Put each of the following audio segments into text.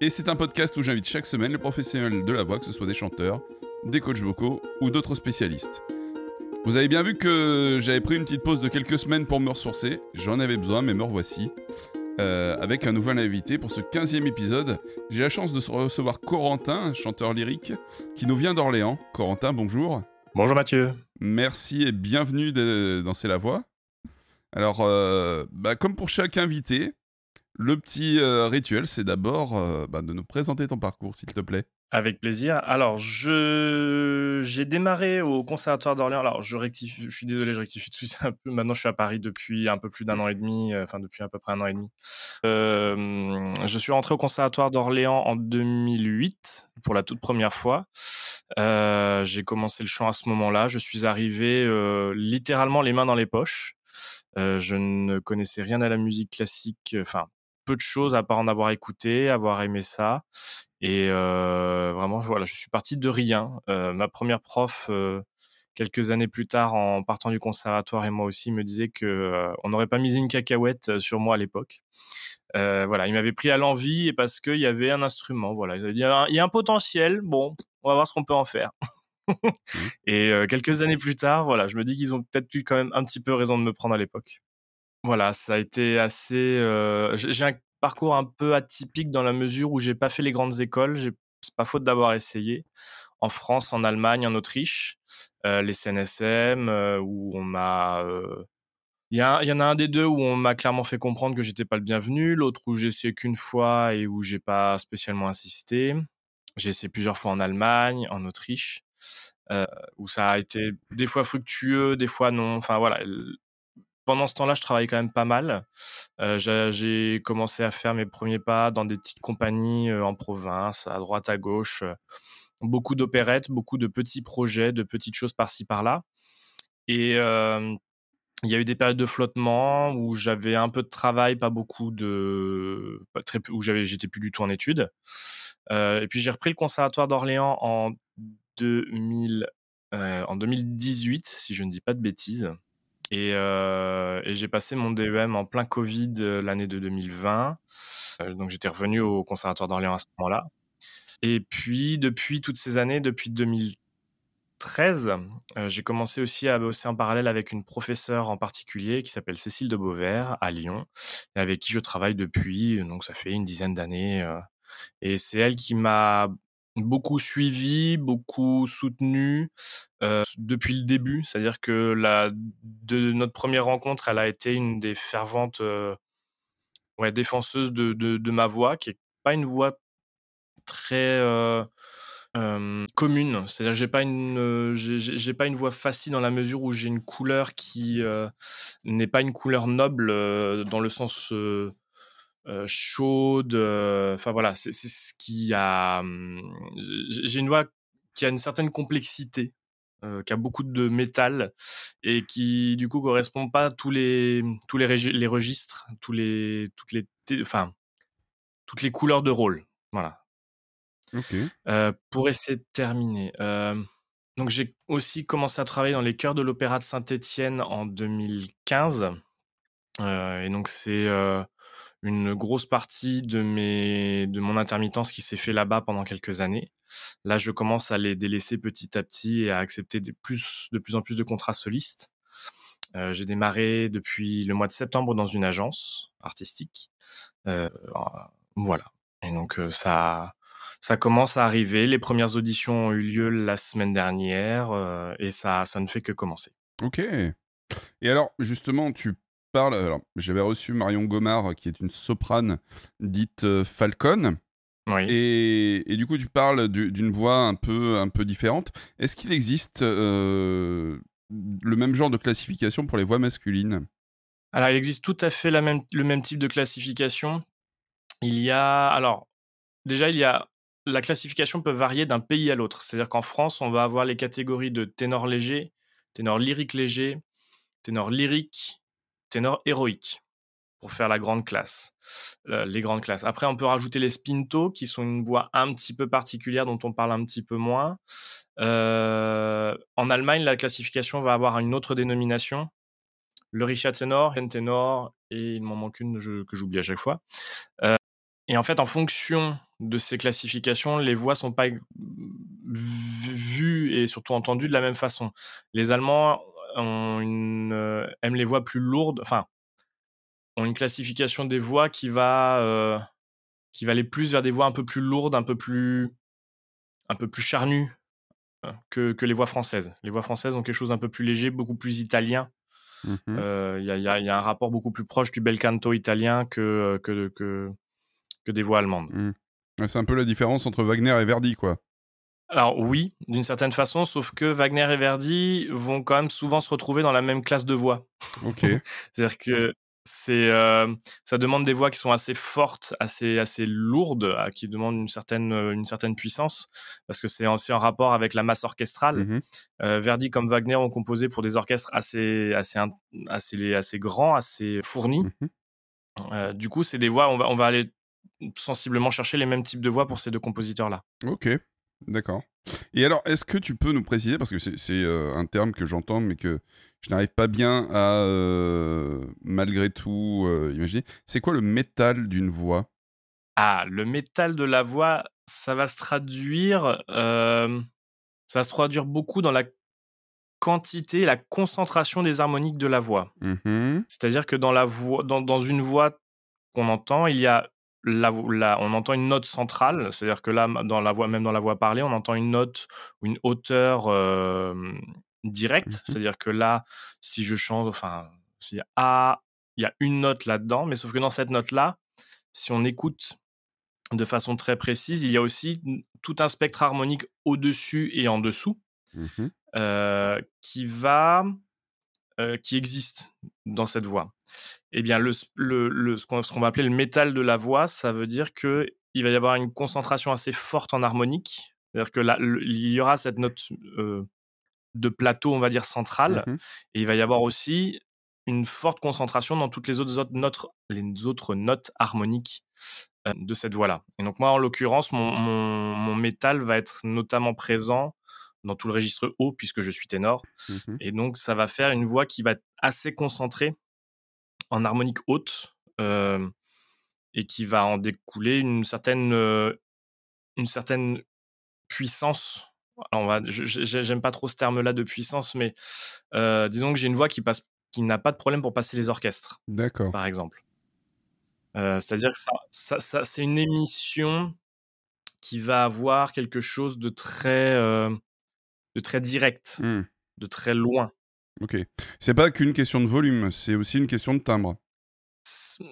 Et c'est un podcast où j'invite chaque semaine les professionnels de la voix, que ce soit des chanteurs, des coachs vocaux ou d'autres spécialistes. Vous avez bien vu que j'avais pris une petite pause de quelques semaines pour me ressourcer, j'en avais besoin, mais me revoici. Euh, avec un nouvel invité pour ce 15e épisode. J'ai la chance de recevoir Corentin, chanteur lyrique, qui nous vient d'Orléans. Corentin, bonjour. Bonjour Mathieu. Merci et bienvenue dans C'est la voix. Alors, euh, bah, comme pour chaque invité, le petit euh, rituel, c'est d'abord bah, de nous présenter ton parcours, s'il te plaît. Avec plaisir. Alors, je j'ai démarré au Conservatoire d'Orléans. Alors, je rectifie, je suis désolé, je rectifie tout ça un peu. Maintenant, je suis à Paris depuis un peu plus d'un an et demi, euh, enfin depuis à peu près un an et demi. Euh, je suis rentré au Conservatoire d'Orléans en 2008 pour la toute première fois. Euh, j'ai commencé le chant à ce moment-là. Je suis arrivé littéralement les mains dans les poches. je ne connaissais rien à la musique classique, enfin peu de choses à part en avoir écouté, avoir aimé ça. Et vraiment, voilà, je suis parti de rien. ma première prof, quelques années plus tard, en partant du conservatoire et moi aussi, me disait que on n'aurait pas mis une cacahuète sur moi à l'époque. voilà, il m'avait pris à l'envie et parce qu'il y avait un instrument. Voilà, il dit il y a un potentiel. Bon, on va voir ce qu'on peut en faire. Mmh. et quelques années plus tard, voilà, je me dis qu'ils ont peut-être eu quand même un petit peu raison de me prendre à l'époque. Voilà, ça a été assez. j'ai un parcours un peu atypique dans la mesure où j'ai pas fait les grandes écoles. C'est pas faute d'avoir essayé. En France, en Allemagne, en Autriche, les CNSM, où on m'a. Il y, y, en a un des deux où on m'a clairement fait comprendre que j'étais pas le bienvenu, l'autre où j'ai essayé qu'une fois et où j'ai pas spécialement insisté. J'ai essayé plusieurs fois en Allemagne, en Autriche, où ça a été des fois fructueux, des fois non. Enfin voilà, pendant ce temps-là, je travaillais quand même pas mal. Euh, j'ai commencé à faire mes premiers pas dans des petites compagnies euh, en province, à droite, à gauche. Euh, beaucoup d'opérettes, beaucoup de petits projets, de petites choses par-ci, par-là. Et il y a eu des périodes de flottement où j'avais un peu de travail, pas beaucoup de. Pas très, où j'étais plus du tout en études. et puis j'ai repris le conservatoire d'Orléans en, 2000, en 2018, si je ne dis pas de bêtises. Euh, et, j'ai passé mon DEM en plein Covid euh, l'année de 2020. Euh, donc j'étais revenu au Conservatoire d'Orléans à ce moment-là. Et puis depuis toutes ces années, depuis 2013, j'ai commencé aussi à bosser en parallèle avec une professeure en particulier qui s'appelle Cécile de Beauvert à Lyon, et avec qui je travaille depuis, donc ça fait une dizaine d'années. et c'est elle qui m'a beaucoup suivi, beaucoup soutenu depuis le début. C'est-à-dire que la, de notre première rencontre, elle a été une des ferventes ouais, défenseuses de, de, ma voix, qui est pas une voix très commune. C'est-à-dire que j'ai pas j'ai pas une voix facile dans la mesure où j'ai une couleur qui n'est pas une couleur noble dans le sens euh, chaude. Euh, enfin voilà, c'est ce qui a. Hum, j'ai une voix qui a une certaine complexité, euh, qui a beaucoup de métal et qui du coup correspond pas à tous les tous les, les registres, tous les toutes les enfin toutes les couleurs de rôle. Voilà. pour essayer de terminer. donc j'ai aussi commencé à travailler dans les chœurs de l'Opéra de Saint-Étienne en 2015. et donc c'est une grosse partie de, mes, de mon intermittence qui s'est fait là-bas pendant quelques années. Là, je commence à les délaisser petit à petit et à accepter de plus, de plus en plus de contrats solistes. Euh, j'ai démarré depuis le mois de septembre dans une agence artistique. Euh, voilà. Et donc, euh, ça, ça commence à arriver. Les premières auditions ont eu lieu la semaine dernière et ça, ça ne fait que commencer. Ok. Et alors, justement, tu alors, j'avais reçu Marion Gomard, qui est une soprane dite euh, Falcon. Oui. Et, du coup, tu parles d'une voix un peu, un peu différente. Est-ce qu'il existe euh, le même genre de classification pour les voix masculines? Alors, il existe tout à fait la même, le même type de classification. Il y a, alors, déjà, il y a la classification peut varier d'un pays à l'autre. C'est-à-dire qu'en France, on va avoir les catégories de ténor léger, ténor lyrique léger, ténor lyrique, ténor héroïque pour faire la grande classe, les grandes classes. Après, on peut rajouter les spinto, qui sont une voix un petit peu particulière dont on parle un petit peu moins. Euh, en Allemagne, la classification va avoir une autre dénomination, le Richard Tenor, Tenor, et il m'en manque une que j'oublie à chaque fois. Euh, et en fait, en fonction de ces classifications, les voix sont pas vues et surtout entendues de la même façon. Les Allemands ont une, aiment les voix plus lourdes, enfin, ont une classification des voix qui va, qui va aller plus vers des voix un peu plus lourdes, un peu plus, un peu plus charnues hein, que, que, les voix françaises. Les voix françaises ont quelque chose d'un peu plus léger, beaucoup plus italien. Mmh euh, il y, y, a un rapport beaucoup plus proche du bel canto italien que, que, que, que des voix allemandes. Mmh. C'est un peu la différence entre Wagner et Verdi, quoi. Alors oui, d'une certaine façon, sauf que Wagner et Verdi vont quand même souvent se retrouver dans la même classe de voix. Ok. C'est-à-dire que c'est euh, ça demande des voix qui sont assez fortes, assez assez lourdes, qui demandent une certaine une certaine puissance parce que c'est aussi en rapport avec la masse orchestrale. Mmh euh, Verdi comme Wagner ont composé pour des orchestres assez assez assez assez grands, assez fournis. Mmh euh, du coup, c'est des voix on va on va aller sensiblement chercher les mêmes types de voix pour ces deux compositeurs là. Ok. D'accord. Et alors, est-ce que tu peux nous préciser, parce que c'est un terme que j'entends, mais que je n'arrive pas bien à, malgré tout, imaginer, c'est quoi le métal d'une voix? Ah, le métal de la voix, ça va se traduire, ça va se traduire beaucoup dans la quantité, la concentration des harmoniques de la voix. Mmh C'est-à-dire que dans, la voix, dans, dans une voix qu'on entend, il y a on entend une note centrale, c'est-à-dire que là, dans la voix, même dans la voix parlée, on entend une note ou une hauteur directe, mmh c'est-à-dire que là, si je chante, enfin, s'il y a il y a une note là-dedans, mais sauf que dans cette note-là, si on écoute de façon très précise, il y a aussi tout un spectre harmonique au-dessus et en dessous mmh qui va, qui existe dans cette voix eh bien, le, le, ce qu'on va appeler le métal de la voix, ça veut dire que il va y avoir une concentration assez forte en harmonique. C'est-à-dire que là, il y aura cette note euh, de plateau, on va dire, centrale. Mmh Et il va y avoir aussi une forte concentration dans toutes les autres, notes, les autres notes harmoniques euh, de cette voix-là. Et donc, moi, en l'occurrence, mon, mon, métal va être notamment présent dans tout le registre haut, puisque je suis ténor. Mmh Et donc, ça va faire une voix qui va être assez concentrée en harmonique haute et qui va en découler une certaine, une certaine puissance. on va, j'aime pas trop ce terme-là de puissance, mais disons que j'ai une voix qui passe, qui n'a pas de problème pour passer les orchestres. D'accord. Par exemple. C'est-à-dire que ça, ça, c'est une émission qui va avoir quelque chose de très, de très direct, mmh. de très loin. Ok. C'est pas qu'une question de volume, c'est aussi une question de timbre.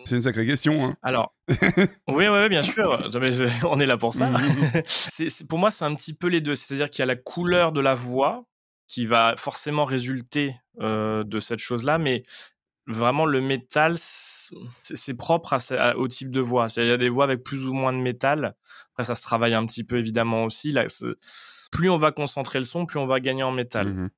C'est une sacrée question. Hein. Alors, oui, oui, bien sûr. On est là pour ça. Mmh. pour moi, c'est un petit peu les deux. C'est-à-dire qu'il y a la couleur de la voix qui va forcément résulter euh, de cette chose-là, mais vraiment le métal, c'est propre au type de voix. Il y a des voix avec plus ou moins de métal. Après, ça se travaille un petit peu évidemment aussi. Là, plus on va concentrer le son, plus on va gagner en métal. Mmh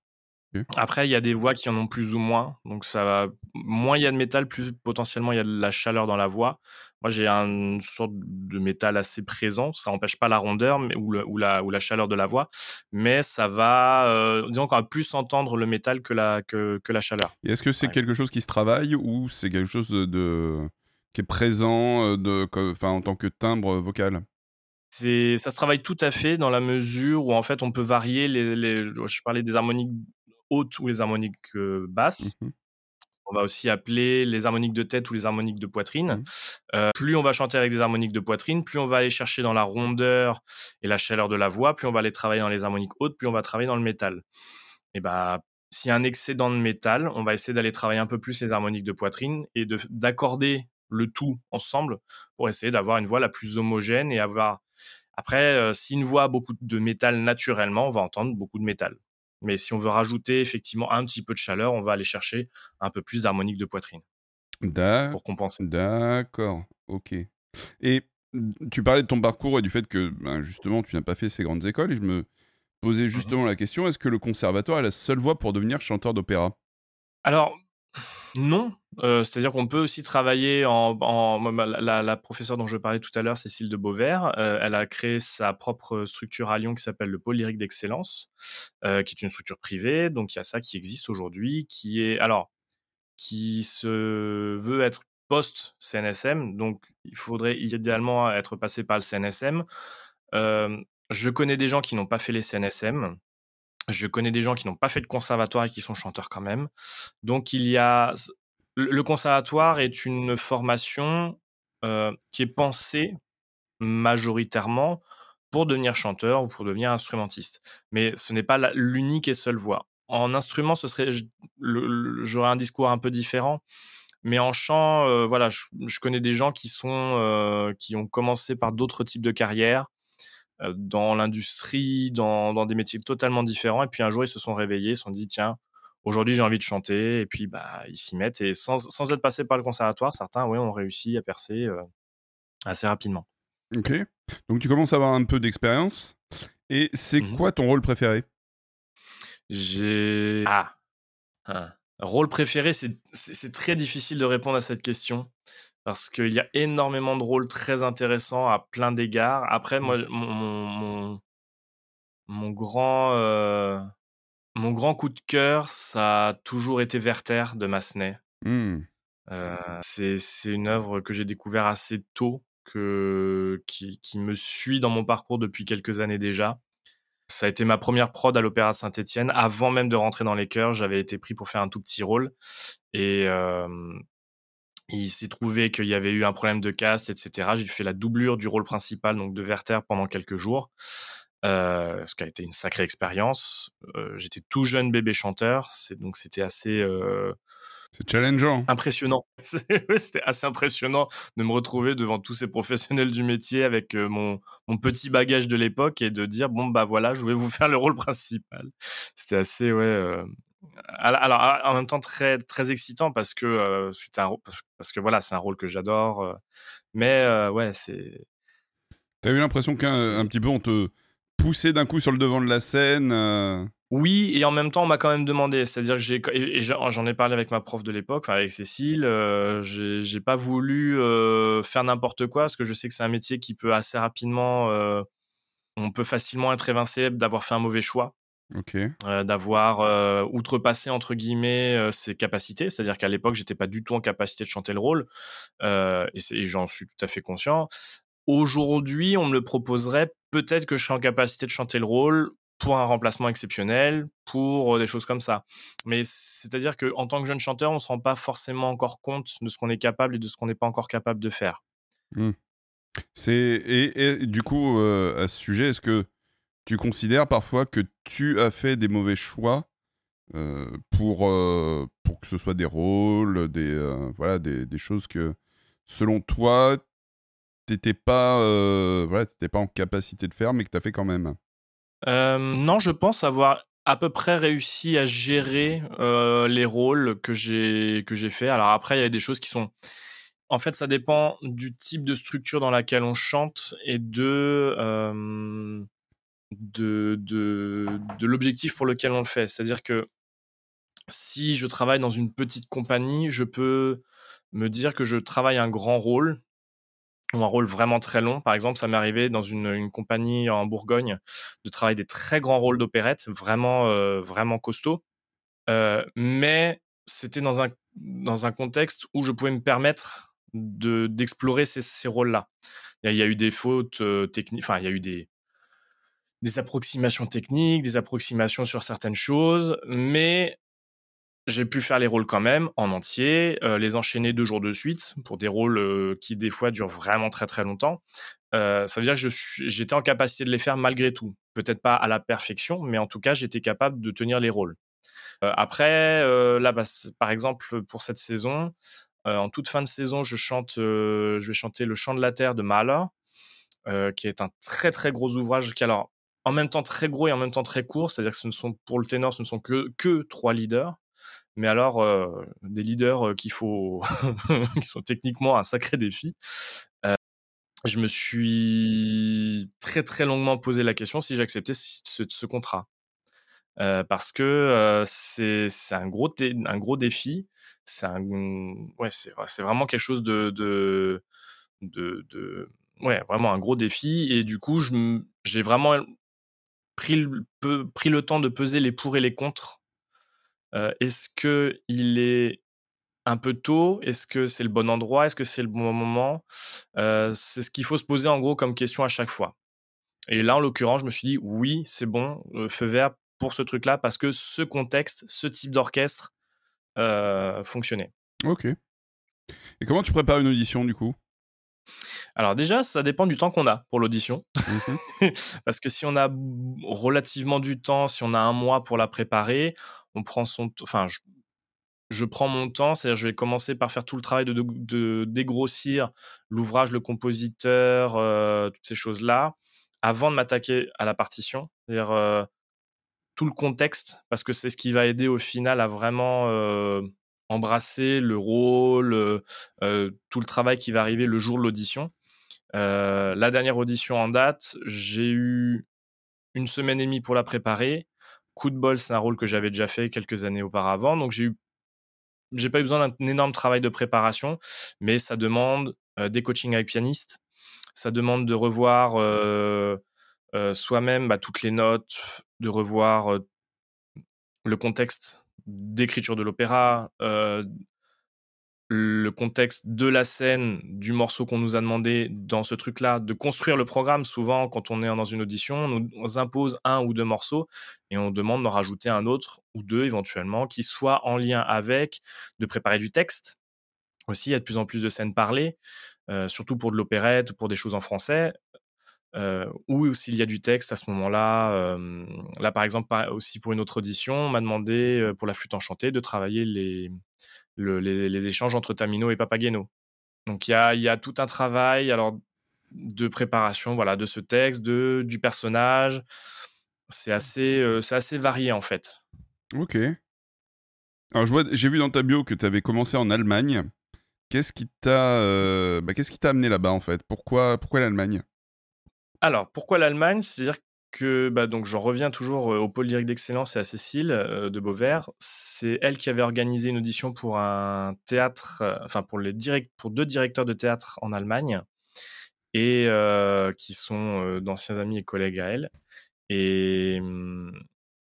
après, il y a des voix qui en ont plus ou moins. Donc, ça va... moins il y a de métal, plus potentiellement il y a de la chaleur dans la voix. Moi, j'ai une sorte de métal assez présent. Ça n'empêche pas la rondeur mais, ou, ou, la, ou, la, chaleur de la voix. Mais ça va. Euh, disons qu'on va plus entendre le métal que la, que, que la chaleur. Est-ce que c'est quelque chose qui se travaille ou c'est quelque chose de, qui est présent euh, en tant que timbre vocal? Ça se travaille tout à fait dans la mesure où en fait on peut varier les, les je parlais des harmoniques hautes ou les harmoniques basses. Mmh on va aussi appeler les harmoniques de tête ou les harmoniques de poitrine. Mmh. plus on va chanter avec des harmoniques de poitrine, plus on va aller chercher dans la rondeur et la chaleur de la voix, plus on va aller travailler dans les harmoniques hautes, plus on va travailler dans le métal. Et bah, s'il y a un excédent de métal, on va essayer d'aller travailler un peu plus les harmoniques de poitrine et d'accorder le tout ensemble pour essayer d'avoir une voix la plus homogène et avoir. Après, si une voix a beaucoup de métal naturellement, on va entendre beaucoup de métal. Mais si on veut rajouter effectivement un petit peu de chaleur, on va aller chercher un peu plus d'harmonique de poitrine. Pour compenser. D'accord, ok. Et tu parlais de ton parcours et du fait que, ben, justement, tu n'as pas fait ces grandes écoles et je me posais Mmh justement la question, est-ce que le conservatoire est la seule voie pour devenir chanteur d'opéra? Alors, non, heu, c'est-à-dire qu'on peut aussi travailler en la la professeure dont je parlais tout à l'heure, Cécile de Beauvert, heu, elle a créé sa propre structure à Lyon qui s'appelle le Pôle lyrique d'excellence, heu, qui est une structure privée. Donc il y a ça qui existe aujourd'hui, qui est alors, qui se veut être post-CNSM, donc il faudrait idéalement être passé par le CNSM. Je connais des gens qui n'ont pas fait les CNSM. Je connais des gens qui n'ont pas fait de conservatoire et qui sont chanteurs quand même. Donc il y a le conservatoire est une formation, heu, qui est pensée majoritairement pour devenir chanteur ou pour devenir instrumentiste. Mais ce n'est pas l'unique et seule voie. En instrument, ce serait j'aurais un discours un peu différent, mais en chant, heu, voilà, je connais des gens qui sont, heu, qui ont commencé par d'autres types de carrières, dans l'industrie, dans dans des métiers totalement différents et puis un jour ils se sont réveillés, ils se sont dit: «Tiens, aujourd'hui j'ai envie de chanter» et puis, bah, ils s'y mettent et sans sans être passés par le conservatoire, certains, ouais, ont réussi à percer, heu, assez rapidement. OK. Donc tu commences à avoir un peu d'expérience et c'est Mmh mh. quoi ton rôle préféré? J'ai ah! Hein. Rôle préféré, c'est très difficile de répondre à cette question parce qu'il y a énormément de rôles très intéressants à plein d'égards. Après Mmh. moi, mon mon grand, heu, mon grand coup de cœur, ça a toujours été Werther de Massenet. Mmh. Heu, c'est une œuvre que j'ai découvert assez tôt, que qui qui me suit dans mon parcours depuis quelques années déjà. Ça a été ma première prod à l'Opéra de Saint-Étienne. Avant même de rentrer dans les chœurs, j'avais été pris pour faire un tout petit rôle et hem, il s'est trouvé qu'il y avait eu un problème de cast et cetera. J'ai fait la doublure du rôle principal, donc de Werther pendant quelques jours, heu, ce qui a été une sacrée expérience. Heu, j'étais tout jeune bébé chanteur, c'est donc c'était assez, heu C'est challengeant. Impressionnant. C'était assez impressionnant de me retrouver devant tous ces professionnels du métier avec, mon mon petit bagage de l'époque et de dire: «Bon, bah, voilà, je vais vous faire le rôle principal». C'était assez, ouais, alors en même temps très très excitant parce que, heu, c'était un parce que, voilà, c'est un rôle que j'adore, heu, mais heu, ouais, c'est Tu as eu l'impression qu'un un c'est petit peu on te poussait d'un coup sur le devant de la scène? Oui et en même temps, on m'a quand même demandé. C'est-à-dire que j'ai j'en ai parlé avec ma prof de l'époque, enfin avec Cécile, j'ai pas voulu, faire n'importe quoi parce que je sais que c'est un métier qui peut assez rapidement, on peut facilement être évincé d'avoir fait un mauvais choix, OK. heu, d'avoir, heu, «outrepassé» entre guillemets, heu, ses capacités. C'est-à-dire qu'à l'époque, j'étais pas du tout en capacité de chanter le rôle, et j'en suis tout à fait conscient. Aujourd'hui, on me le proposerait, peut-être que je serais en capacité de chanter le rôle pour un remplacement exceptionnel, pour, des choses comme ça. Mais c'est-à-dire qu'en tant que jeune chanteur, on se rend pas forcément encore compte de ce qu'on est capable et de ce qu'on n'est pas encore capable de faire. Mmh. C'est et et du coup, à ce sujet, est-ce que tu considères parfois que tu as fait des mauvais choix, heu, pour, heu, pour que ce soit des rôles, des, heu, voilà, des choses que, selon toi, tu étais pas, voilà, pas en capacité de faire, mais que tu as fait quand même? Non, je pense avoir à peu près réussi à gérer, les rôles que j'ai fait. Alors après, il y a des choses qui sont en fait, ça dépend du type de structure dans laquelle on chante et de, de de l'objectif pour lequel on le fait. C'est-à-dire que si je travaille dans une petite compagnie, je peux me dire que je travaille un grand rôle ou un rôle vraiment très long. Par exemple, ça m'est arrivé dans une une compagnie en Bourgogne de travailler des très grands rôles d'opérette, vraiment, heu, vraiment costauds. Heu, mais c'était dans un dans un contexte où je pouvais me permettre de d'explorer ces ces rôles-là. Il y a eu des fautes, heu, techni enfin, il y a eu des des approximations techniques, des approximations sur certaines choses, mais j'ai pu faire les rôles quand même en entier, heu, les enchaîner 2 jours de suite pour des rôles, heu, qui des fois durent vraiment très, très longtemps. Heu, ça veut dire que j'étais en capacité de les faire malgré tout. Peut-être pas à la perfection, mais en tout cas, j'étais capable de tenir les rôles. Après, là, bah, par exemple, pour cette saison, en toute fin de saison, je chante, je vais chanter Le Chant de la terre de Mahler, qui est un très, très gros ouvrage qui alors, en même temps très gros et en même temps très court. C'est-à-dire que ce ne sont pour le ténor, ce ne sont que que 3 leaders. Mais alors, heu, des leaders, heu, qu'il faut qui sont techniquement un sacré défi. je me suis très, très longuement posé la question si j'acceptais ce contrat. Parce que, c'est un gros un gros défi. C'est ouais, c'est vraiment quelque chose de de de ouais, vraiment un gros défi et du coup, j'ai vraiment pris le peu pris le temps de peser les pour et les contre. Heu, est-ce qu'il est un peu tôt? Est-ce que c'est le bon endroit? Est-ce que c'est le bon moment? Heu, c'est ce qu'il faut se poser en gros comme question à chaque fois. Et là, en l'occurrence, je me suis dit: «Oui, c'est bon, heu, feu vert pour ce truc-là», parce que ce contexte, ce type d'orchestre, fonctionnait. OK. Et comment tu prépares une audition, du coup? Alors déjà, ça dépend du temps qu'on a pour l'audition. Mmh Parce que si on a relativement du temps, si on a un mois pour la préparer, on prend son enfin, je je prends mon temps, c'est-à-dire je vais commencer par faire tout le travail de de de dégrossir l'ouvrage, le compositeur, heu, toutes ces choses-là, avant de m'attaquer à la partition. C'est-à-dire, heu, tout le contexte, parce que c'est ce qui va aider au final à vraiment, heu, embrasser le rôle, tout le travail qui va arriver le jour de l'audition. La dernière audition en date, j'ai eu une semaine et demie pour la préparer. Coup de bol, c'est un rôle que j'avais déjà fait quelques années auparavant, donc j'ai eu j'ai pas eu besoin d'un énorme travail de préparation, mais ça demande, des coachings avec pianiste. Ça demande de revoir, soi-même, bah, toutes les notes, de revoir, le contexte d'écriture de l'opéra, heu, le contexte de la scène, du morceau qu'on nous a demandé dans ce truc-là, de construire le programme. Souvent, quand on est dans une audition, on nous impose un ou deux morceaux et on demande d'en rajouter un autre ou deux éventuellement qui soient en lien avec, de préparer du texte. Aussi, il y a de plus en plus de scènes parlées, heu, surtout pour de l'opérette ou pour des choses en français, heu, ou s'il y a du texte à ce moment-là, hem, là, par exemple, aussi pour une autre audition, on m'a demandé, heu, pour la flûte enchantée, de travailler les le les échanges entre Tamino et Papageno. Donc il y a y a tout un travail alors de préparation, voilà, de ce texte, de du personnage. C'est assez, c'est assez varié, en fait. OK. Alors j'ai vu dans ta bio que tu avais commencé en Allemagne. Qu'est-ce qui t'a, bah, t'a amené là-bas, en fait? Pourquoi pourquoi l'Allemagne? Alors, pourquoi l'Allemagne? C'est-à-dire que, bah, donc j'en reviens toujours, au pôle lyrique d'excellence et à Cécile, de Beauvert. C'est elle qui avait organisé une audition pour un théâtre, enfin pour les direct pour 2 directeurs de théâtre en Allemagne et qui sont, d'anciens amis et collègues à elle et mmh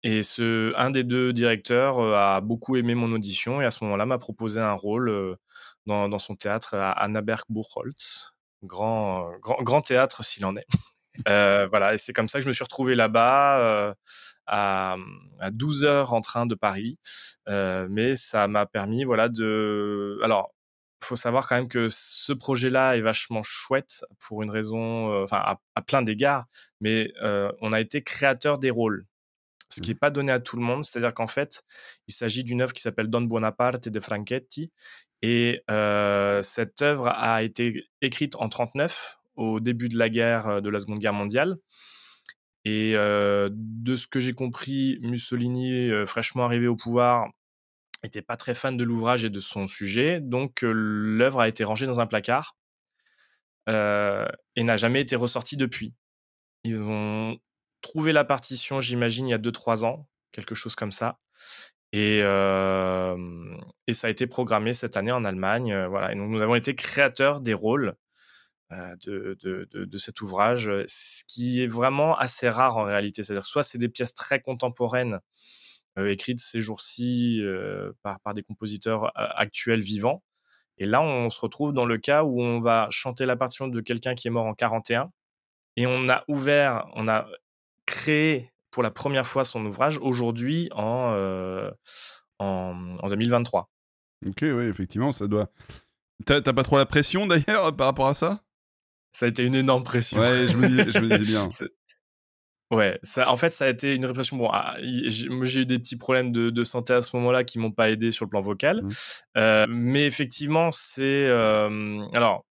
et ce un des 2 directeurs, a beaucoup aimé mon audition et à ce moment-là m'a proposé un rôle, dans dans son théâtre à Annaberg-Buchholz. Grand, grand grand théâtre s'il en est. Heu, voilà et c'est comme ça que je me suis retrouvé là-bas, heu, à, mmh, à 12 heures en train de Paris. Heu, mais ça m'a permis, voilà, de alors, faut savoir quand même que ce projet-là est vachement chouette pour une raison, enfin à à plein d'égards, mais on a été créateur des rôles. Ce qui est Mmh. pas donné à tout le monde, c'est-à-dire qu'en fait, il s'agit d'une œuvre qui s'appelle Don Buonaparte de Franchetti et cette œuvre a été écrite en 39, au début de la guerre, heu, de la Seconde Guerre mondiale. Et heu, de ce que j'ai compris, Mussolini, heu, fraîchement arrivé au pouvoir, était pas très fan de l'ouvrage et de son sujet, donc l'œuvre a été rangée dans un placard, et n'a jamais été ressortie depuis. Ils ont trouvé la partition, j'imagine, il y a deux trois ans, quelque chose comme ça. Et et ça a été programmé cette année en Allemagne, voilà. Et donc nous avons été créateurs des rôles, de de de de cet ouvrage, heu, ce qui est vraiment assez rare en réalité. C'est-à-dire soit c'est des pièces très contemporaines, heu, écrites ces jours-ci, par par des compositeurs actuels vivants et là, on se retrouve dans le cas où on va chanter la partition de quelqu'un qui est mort en 41 et on a ouvert on a créé pour la première fois son ouvrage aujourd'hui en, heu, en, mmh, en 2023. OK, oui, effectivement, ça doit tu as tu as pas trop la pression d'ailleurs, par rapport à ça? Ça a été une énorme pression. Ouais, je me je me disais bien. Ouais, ça en fait, ça a été une répression. Bon, ah, i j'ai eu des petits problèmes de de santé à ce moment-là qui m'ont pas aidé sur le plan vocal. Mmh. Heu, mais effectivement, c'est, alors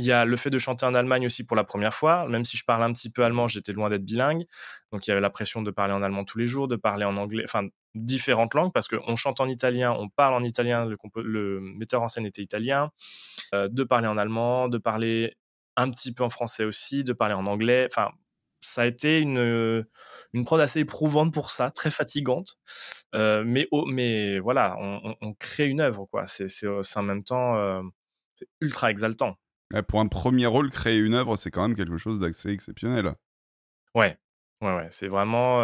Il y a le fait de chanter en Allemagne aussi pour la première fois. Même si je parle un petit peu allemand, j'étais loin d'être bilingue. Donc il y avait la pression de parler en allemand tous les jours, de parler en anglais, enfin différentes langues parce qu'on chante en italien, on parle en italien, le metteur en scène était italien, euh, de parler en allemand, de parler un petit peu en français aussi, de parler en anglais. Enfin, ça a été une, une prod assez éprouvante pour ça, très fatigante. mais, mais voilà, on, crée une œuvre, quoi. C'est en même temps ultra exaltant. pour un premier rôle, créer une œuvre, c'est quand même quelque chose d'assez exceptionnel. Ouais, ouais, ouais. C'est vraiment.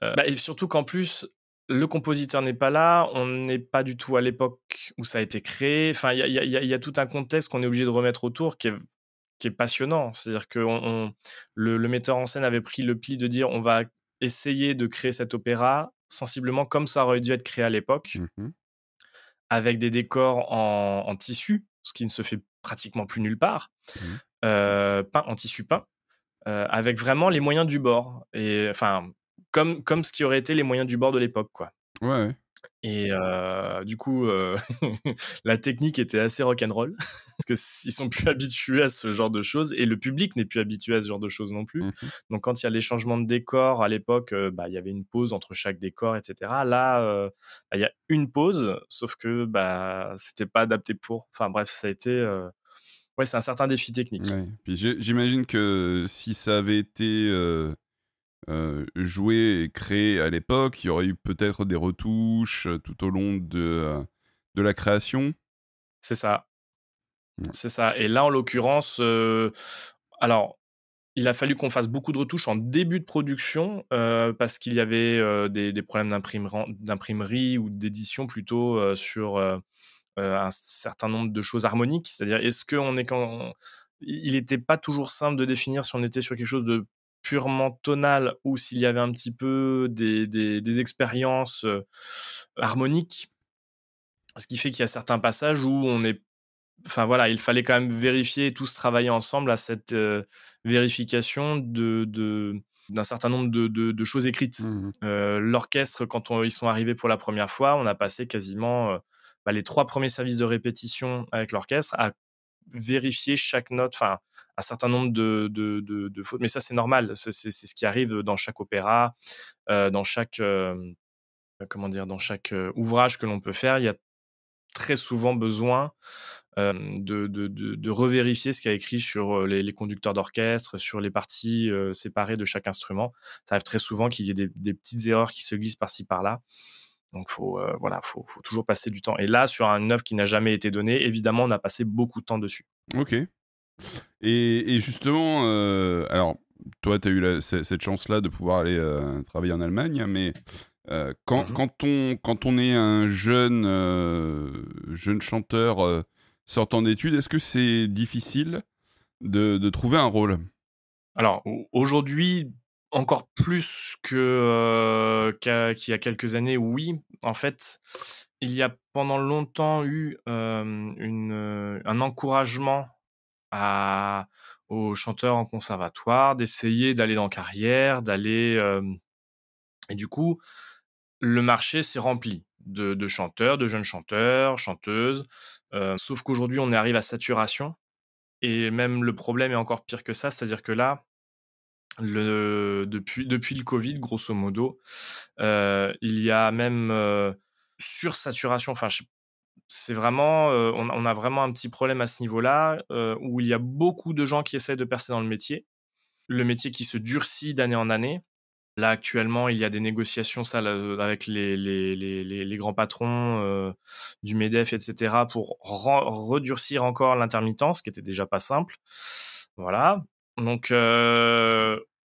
Bah, et surtout qu'en plus, le compositeur n'est pas là, on n'est pas du tout à l'époque où ça a été créé. Enfin, il y, y a, tout un contexte qu'on est obligé de remettre autour qui est qui est passionnant. C'est-à-dire que on, le, metteur en scène avait pris le pli de dire on va essayer de créer cet opéra sensiblement comme ça aurait dû être créé à l'époque, mmh avec des décors en, tissu, ce qui ne se fait pratiquement plus nulle part, mmh euh, peint en tissu peint, euh, avec vraiment les moyens du bord. Et enfin, comme, comme ce qui aurait été les moyens du bord de l'époque, quoi. Ouais. Et du coup, la technique était assez rock'n'roll parce qu'ils sont plus habitués à ce genre de choses et le public n'est plus habitué à ce genre de choses non plus. Mmh Donc, quand il y a les changements de décor à l'époque, bah, il y avait une pause entre chaque décor, etc. Là, bah, il y a une pause, sauf que bah, c'était pas adapté pour. Enfin, bref, ça a été. Ouais, c'est un certain défi technique. Puis j'imagine que si ça avait été euh, joué et créé à l'époque. Il y aurait eu peut-être des retouches euh, tout au long de, euh, de la création. C'est ça. C'est ça. Et là, en l'occurrence, alors, il a fallu qu'on fasse beaucoup de retouches en début de production parce qu'il y avait des, des, problèmes d'imprimerie ou d'édition plutôt sur un certain nombre de choses harmoniques. C'est-à-dire, est-ce qu'on est quand. Il n'était pas toujours simple de définir si on était sur quelque chose de purement tonal ou s'il y avait un petit peu des, des, expériences harmoniques. Ce qui fait qu'il y a certains passages où on est. Enfin voilà, il fallait quand même vérifier et tous travailler ensemble à cette vérification de, d'un certain nombre de, de, choses écrites. Mmh l'orchestre, quand ils sont arrivés pour la première fois, on a passé quasiment bah, les trois premiers services de répétition avec l'orchestre à vérifier chaque note, enfin un certain nombre de, de, de, fautes. Mais ça, c'est normal. C'est ce qui arrive dans chaque opéra, euh, dans chaque euh, comment dire, dans chaque euh, ouvrage que l'on peut faire. Il y a très souvent besoin de, de, revérifier ce qu'il y a écrit sur les, conducteurs d'orchestre, sur les parties séparées de chaque instrument. Ça arrive très souvent qu'il y ait des, petites erreurs qui se glissent par-ci par-là. Donc, faut, voilà, faut, faut, toujours passer du temps. Et là, sur une œuvre qui n'a jamais été donnée, évidemment, on a passé beaucoup de temps dessus. Ok. Et, justement, euh, alors, toi, tu as eu cette chance-là de pouvoir aller euh, travailler en Allemagne, mais euh, quand, mmh quand, on, quand on est un jeune, jeune chanteur sortant d'études, est-ce que c'est difficile de, de, trouver un rôle? Alors, aujourd'hui, encore plus qu'il y a quelques années, oui. En fait, il y a pendant longtemps eu une, un encouragement à, aux chanteurs en conservatoire d'essayer d'aller dans carrière, d'aller. et du coup, le marché s'est rempli de, chanteurs, de jeunes chanteurs, chanteuses. sauf qu'aujourd'hui, on arrive à saturation. Et même le problème est encore pire que ça, c'est-à-dire que là, le, depuis, depuis le Covid, grosso modo, il y a même sursaturation. Enfin, je c'est vraiment, on, a vraiment un petit problème à ce niveau-là, où il y a beaucoup de gens qui essaient de percer dans le métier. Le métier qui se durcit d'année en année. Là, actuellement, il y a des négociations ça, avec les, les, grands patrons du MEDEF, etc., pour redurcir encore l'intermittence, qui était déjà pas simple. Voilà. Donc,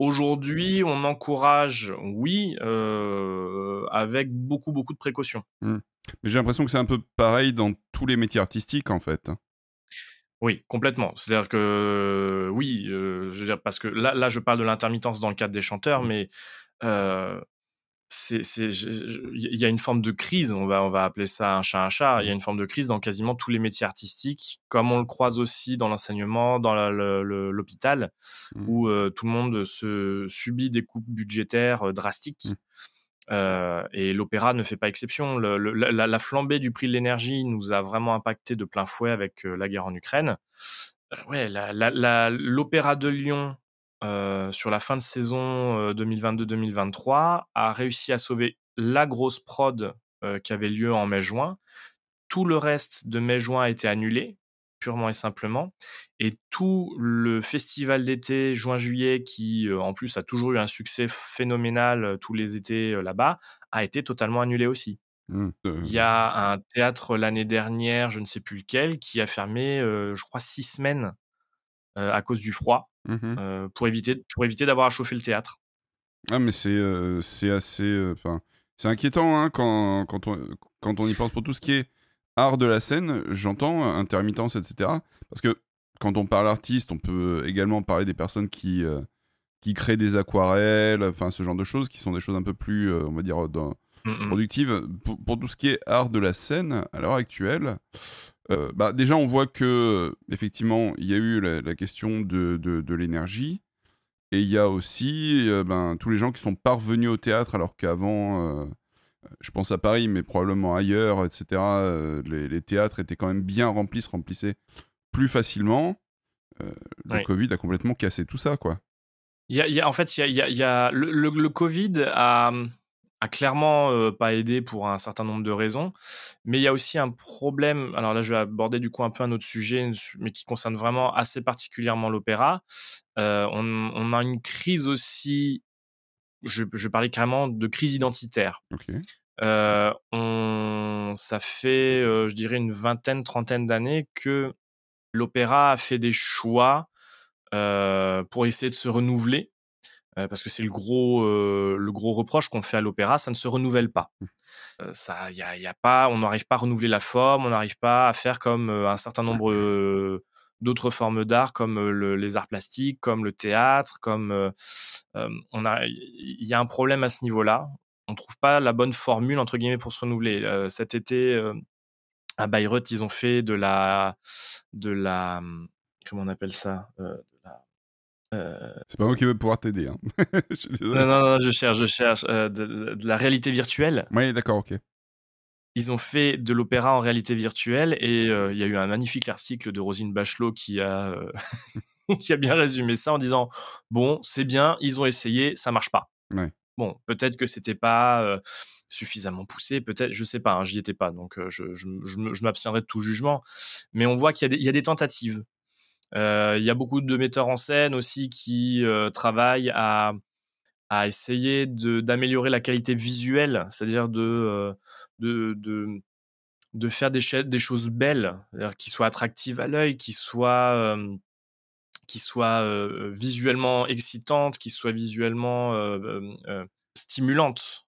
aujourd'hui, on encourage, oui, avec beaucoup, beaucoup de précautions. Mmh. Mais j'ai l'impression que c'est un peu pareil dans tous les métiers artistiques, en fait. Hein. Oui, complètement. C'est-à-dire que oui, euh, je veux dire parce que là, là, je parle de l'intermittence dans le cadre des chanteurs, mmh. mais euh, il y a une forme de crise. On va, on va appeler ça un chat un chat. Il y a mmh. une forme de crise dans quasiment tous les métiers artistiques, comme on le croise aussi dans l'enseignement, dans l'hôpital, mmh. où euh, tout le monde se subit des coupes budgétaires drastiques. Euh, et l'opéra ne fait pas exception. la, flambée du prix de l'énergie nous a vraiment impacté de plein fouet avec euh, la guerre en Ukraine. Euh, ouais, l'opéra de Lyon sur la fin de saison 2022-2023 a réussi à sauver la grosse prod qui avait lieu en mai-juin. Tout le reste de mai-juin a été annulé purement et simplement. Et tout le festival d'été juin-juillet, qui en plus a toujours eu un succès phénoménal tous les étés là-bas, a été totalement annulé aussi. Mmh, Il y a un théâtre l'année dernière, je ne sais plus lequel, qui a fermé, je crois, six semaines à cause du froid, mmh pour éviter, pour éviter d'avoir à chauffer le théâtre. Ah, mais c'est c'est assez. C'est inquiétant hein, quand, quand, on, quand on y pense pour tout ce qui est art de la scène, j'entends intermittence, etc. Parce que quand on parle artiste, on peut également parler des personnes qui, qui créent des aquarelles, enfin ce genre de choses, qui sont des choses un peu plus, on va dire, dans, mmh. productives. Pour, tout ce qui est art de la scène, à l'heure actuelle, bah, déjà on voit que effectivement il y a eu la, question de, de, l'énergie. Et il y a aussi ben, tous les gens qui sont parvenus au théâtre alors qu'avant, je pense à Paris, mais probablement ailleurs, etc., les, théâtres étaient quand même bien remplis, se remplissaient plus facilement. le Covid a complètement cassé tout ça, quoi. Il y a, en fait, y a, y a le, le, Covid a, a clairement pas aidé pour un certain nombre de raisons, mais il y a aussi un problème. Alors là, je vais aborder du coup un peu un autre sujet, mais qui concerne vraiment assez particulièrement l'opéra. on, a une crise aussi. Je, je parlais carrément de crise identitaire. on, ça fait, je dirais, une vingtaine, trentaine d'années que l'opéra a fait des choix pour essayer de se renouveler parce que c'est le gros, le gros reproche qu'on fait à l'opéra, ça ne se renouvelle pas. Mmh. ça, y a, y a pas, on n'arrive pas à renouveler la forme, on n'arrive pas à faire comme un certain nombre d'autres formes d'art, comme les arts plastiques, comme le théâtre, comme on a, il y a un problème à ce niveau-là. On trouve pas la bonne formule entre guillemets pour se renouveler. cet été à Bayreuth, ils ont fait de la, de la, comment on appelle ça euh, c'est pas moi qui vais pouvoir t'aider. Hein. je non, non, non, je cherche, je cherche. Euh, de, la réalité virtuelle. Oui, d'accord, ok. Ils ont fait de l'opéra en réalité virtuelle et euh, il y a eu un magnifique article de Rosine Bachelot qui a, qui a bien résumé ça en disant Bon, c'est bien, ils ont essayé, ça marche pas. Bon, peut-être que c'était pas suffisamment poussé, peut-être, je sais pas, hein, j'y étais pas, donc je, je, je m'abstiendrai de tout jugement. Mais on voit qu'il y, y, a des tentatives. Euh, il y a beaucoup de metteurs en scène aussi qui euh, travaillent à, essayer d'améliorer la qualité visuelle, c'est-à-dire de, euh, faire des, choses belles, qui soient attractives à l'œil, qui soient, soient visuellement excitantes, qui soient visuellement stimulantes.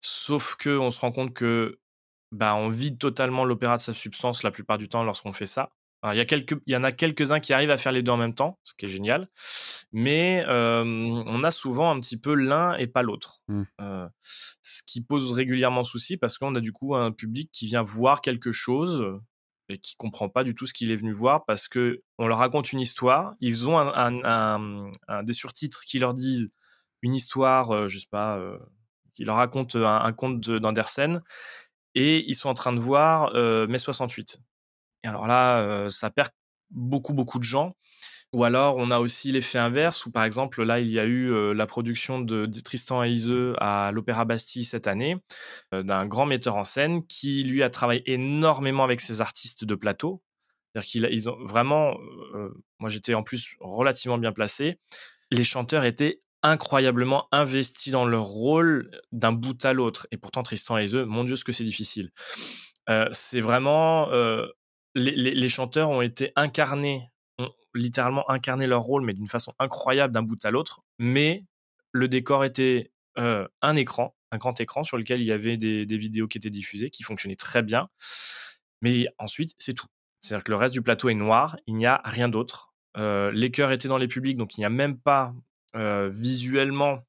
Sauf que on se rend compte que bah, on vide totalement l'opéra de sa substance la plupart du temps lorsqu'on fait ça il, y a quelques, il y en a quelques-uns qui arrivent à faire les deux en même temps, ce qui est génial. Mais on a souvent un petit peu l'un et pas l'autre. Mmh. ce qui pose régulièrement souci parce qu'on a du coup un public qui vient voir quelque chose et qui comprend pas du tout ce qu'il est venu voir parce que on leur raconte une histoire. Ils ont un, des surtitres qui leur disent une histoire, je sais pas, qui leur raconte un, conte d'Andersen et ils sont en train de voir mai 68 alors là, ça perd beaucoup, beaucoup de gens. Ou alors, on a aussi l'effet inverse, où par exemple, là, il y a eu la production de, Tristan et à l'Opéra Bastille cette année, d'un grand metteur en scène qui, lui, a travaillé énormément avec ses artistes de plateau. C'est-à-dire qu'ils ont vraiment. moi, j'étais en plus relativement bien placé. Les chanteurs étaient incroyablement investis dans leur rôle d'un bout à l'autre. Et pourtant, Tristan et mon Dieu, ce que c'est difficile. c'est vraiment les, chanteurs ont été incarnés, ont littéralement incarné leur rôle, mais d'une façon incroyable d'un bout à l'autre. Mais le décor était euh, un écran, un grand écran sur lequel il y avait des, vidéos qui étaient diffusées, qui fonctionnaient très bien. Mais ensuite, c'est tout. C'est-à-dire que le reste du plateau est noir, il n'y a rien d'autre. Euh, les chœurs étaient dans les publics, donc il n'y a même pas euh, visuellement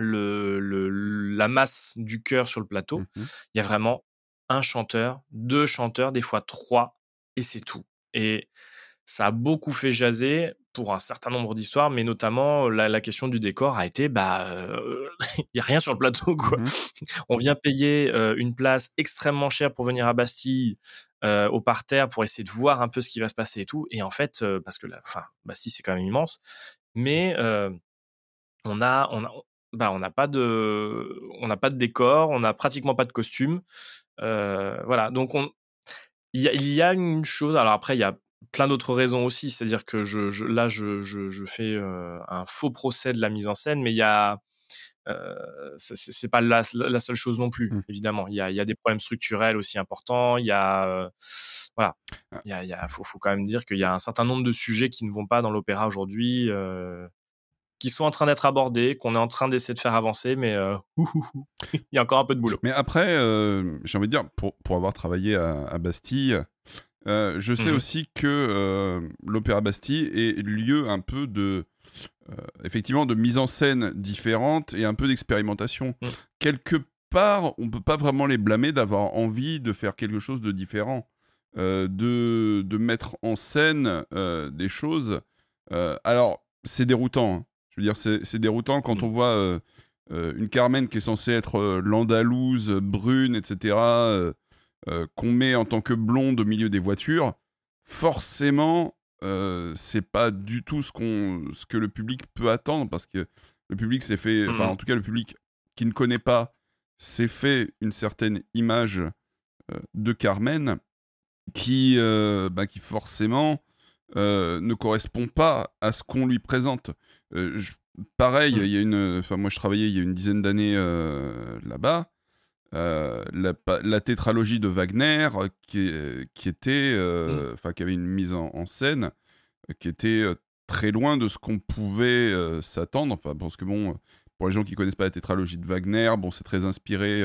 la masse du chœur sur le plateau. Mmh il y a vraiment un chanteur, deux chanteurs, des fois trois, et c'est tout. Et ça a beaucoup fait jaser pour un certain nombre d'histoires, mais notamment la, question du décor a été bah il y a rien sur le plateau quoi. Mmh On vient payer une place extrêmement chère pour venir à Bastille au parterre pour essayer de voir un peu ce qui va se passer et tout. Et en fait, parce que la, enfin Bastille c'est quand même immense, mais on a on a bah, on n'a pas de on n'a pas de décor, on n'a pratiquement pas de costume. voilà, donc on, il y, a, une chose, alors après, il y a plein d'autres raisons aussi. C'est-à-dire que je, là, je, je, fais un faux procès de la mise en scène, mais il y a. Euh, c'est pas la, seule chose non plus, mmh. évidemment. Il y, a, y, a, des problèmes structurels aussi importants. Il y a. voilà. Ah. Il y a, faut, faut, quand même dire qu'il y a un certain nombre de sujets qui ne vont pas dans l'opéra aujourd'hui. Qui sont en train d'être abordés, qu'on est en train d'essayer de faire avancer, mais il y a encore un peu de boulot. Mais après, j'ai envie de dire, pour, pour avoir travaillé à, à Bastille, euh, je sais mmh aussi que euh, l'Opéra Bastille est lieu un peu de, euh, effectivement, de mise en scène différente et un peu d'expérimentation. Mmh. Quelque part, on peut pas vraiment les blâmer d'avoir envie de faire quelque chose de différent, de, de, mettre en scène des choses. alors, c'est déroutant. Hein. Je veux dire, c'est déroutant quand mmh. on voit une Carmen qui est censée être l'andalouse, brune, etc euh, qu'on met en tant que blonde au milieu des voitures, forcément, euh, c'est pas du tout ce, qu'on, ce que le public peut attendre parce que le public s'est fait, enfin, mmh en tout cas, le public qui ne connaît pas s'est fait une certaine image euh, de Carmen qui, bah, qui forcément ne correspond pas à ce qu'on lui présente. Pareil, mmh. il y a une, enfin, moi je travaillais il y a une dizaine d'années là-bas. Euh, la, tétralogie de Wagner euh, qui, qui était, euh, mm. qui avait une mise en, scène qui était très loin de ce qu'on pouvait s'attendre. Enfin, parce que bon, pour les gens qui connaissent pas la tétralogie de Wagner, bon, c'est très inspiré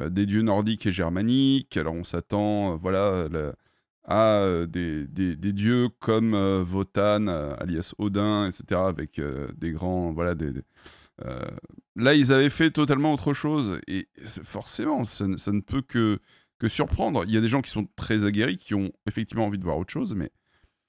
des dieux nordiques et germaniques. Alors on s'attend, voilà, à des, des, des, dieux comme Wotan, alias Odin, etc., avec des grands, voilà, euh, là, ils avaient fait totalement autre chose. Et forcément, ça, ne peut que, que surprendre. Il y a des gens qui sont très aguerris, qui ont effectivement envie de voir autre chose, mais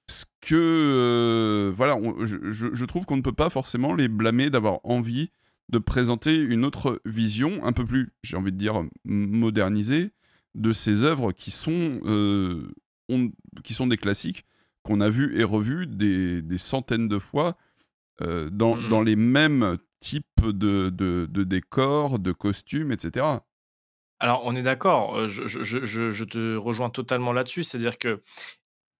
ce que. Euh, voilà, je, trouve qu'on ne peut pas forcément les blâmer d'avoir envie de présenter une autre vision, un peu plus, j'ai envie de dire, modernisée, de ces œuvres qui sont, euh, qui sont des classiques qu'on a vus et revus des, des centaines de fois dans, mmh dans, les mêmes type de, de, décor, de costumes, etc. Alors, on est d'accord, je, je, te rejoins totalement là-dessus, c'est-à-dire que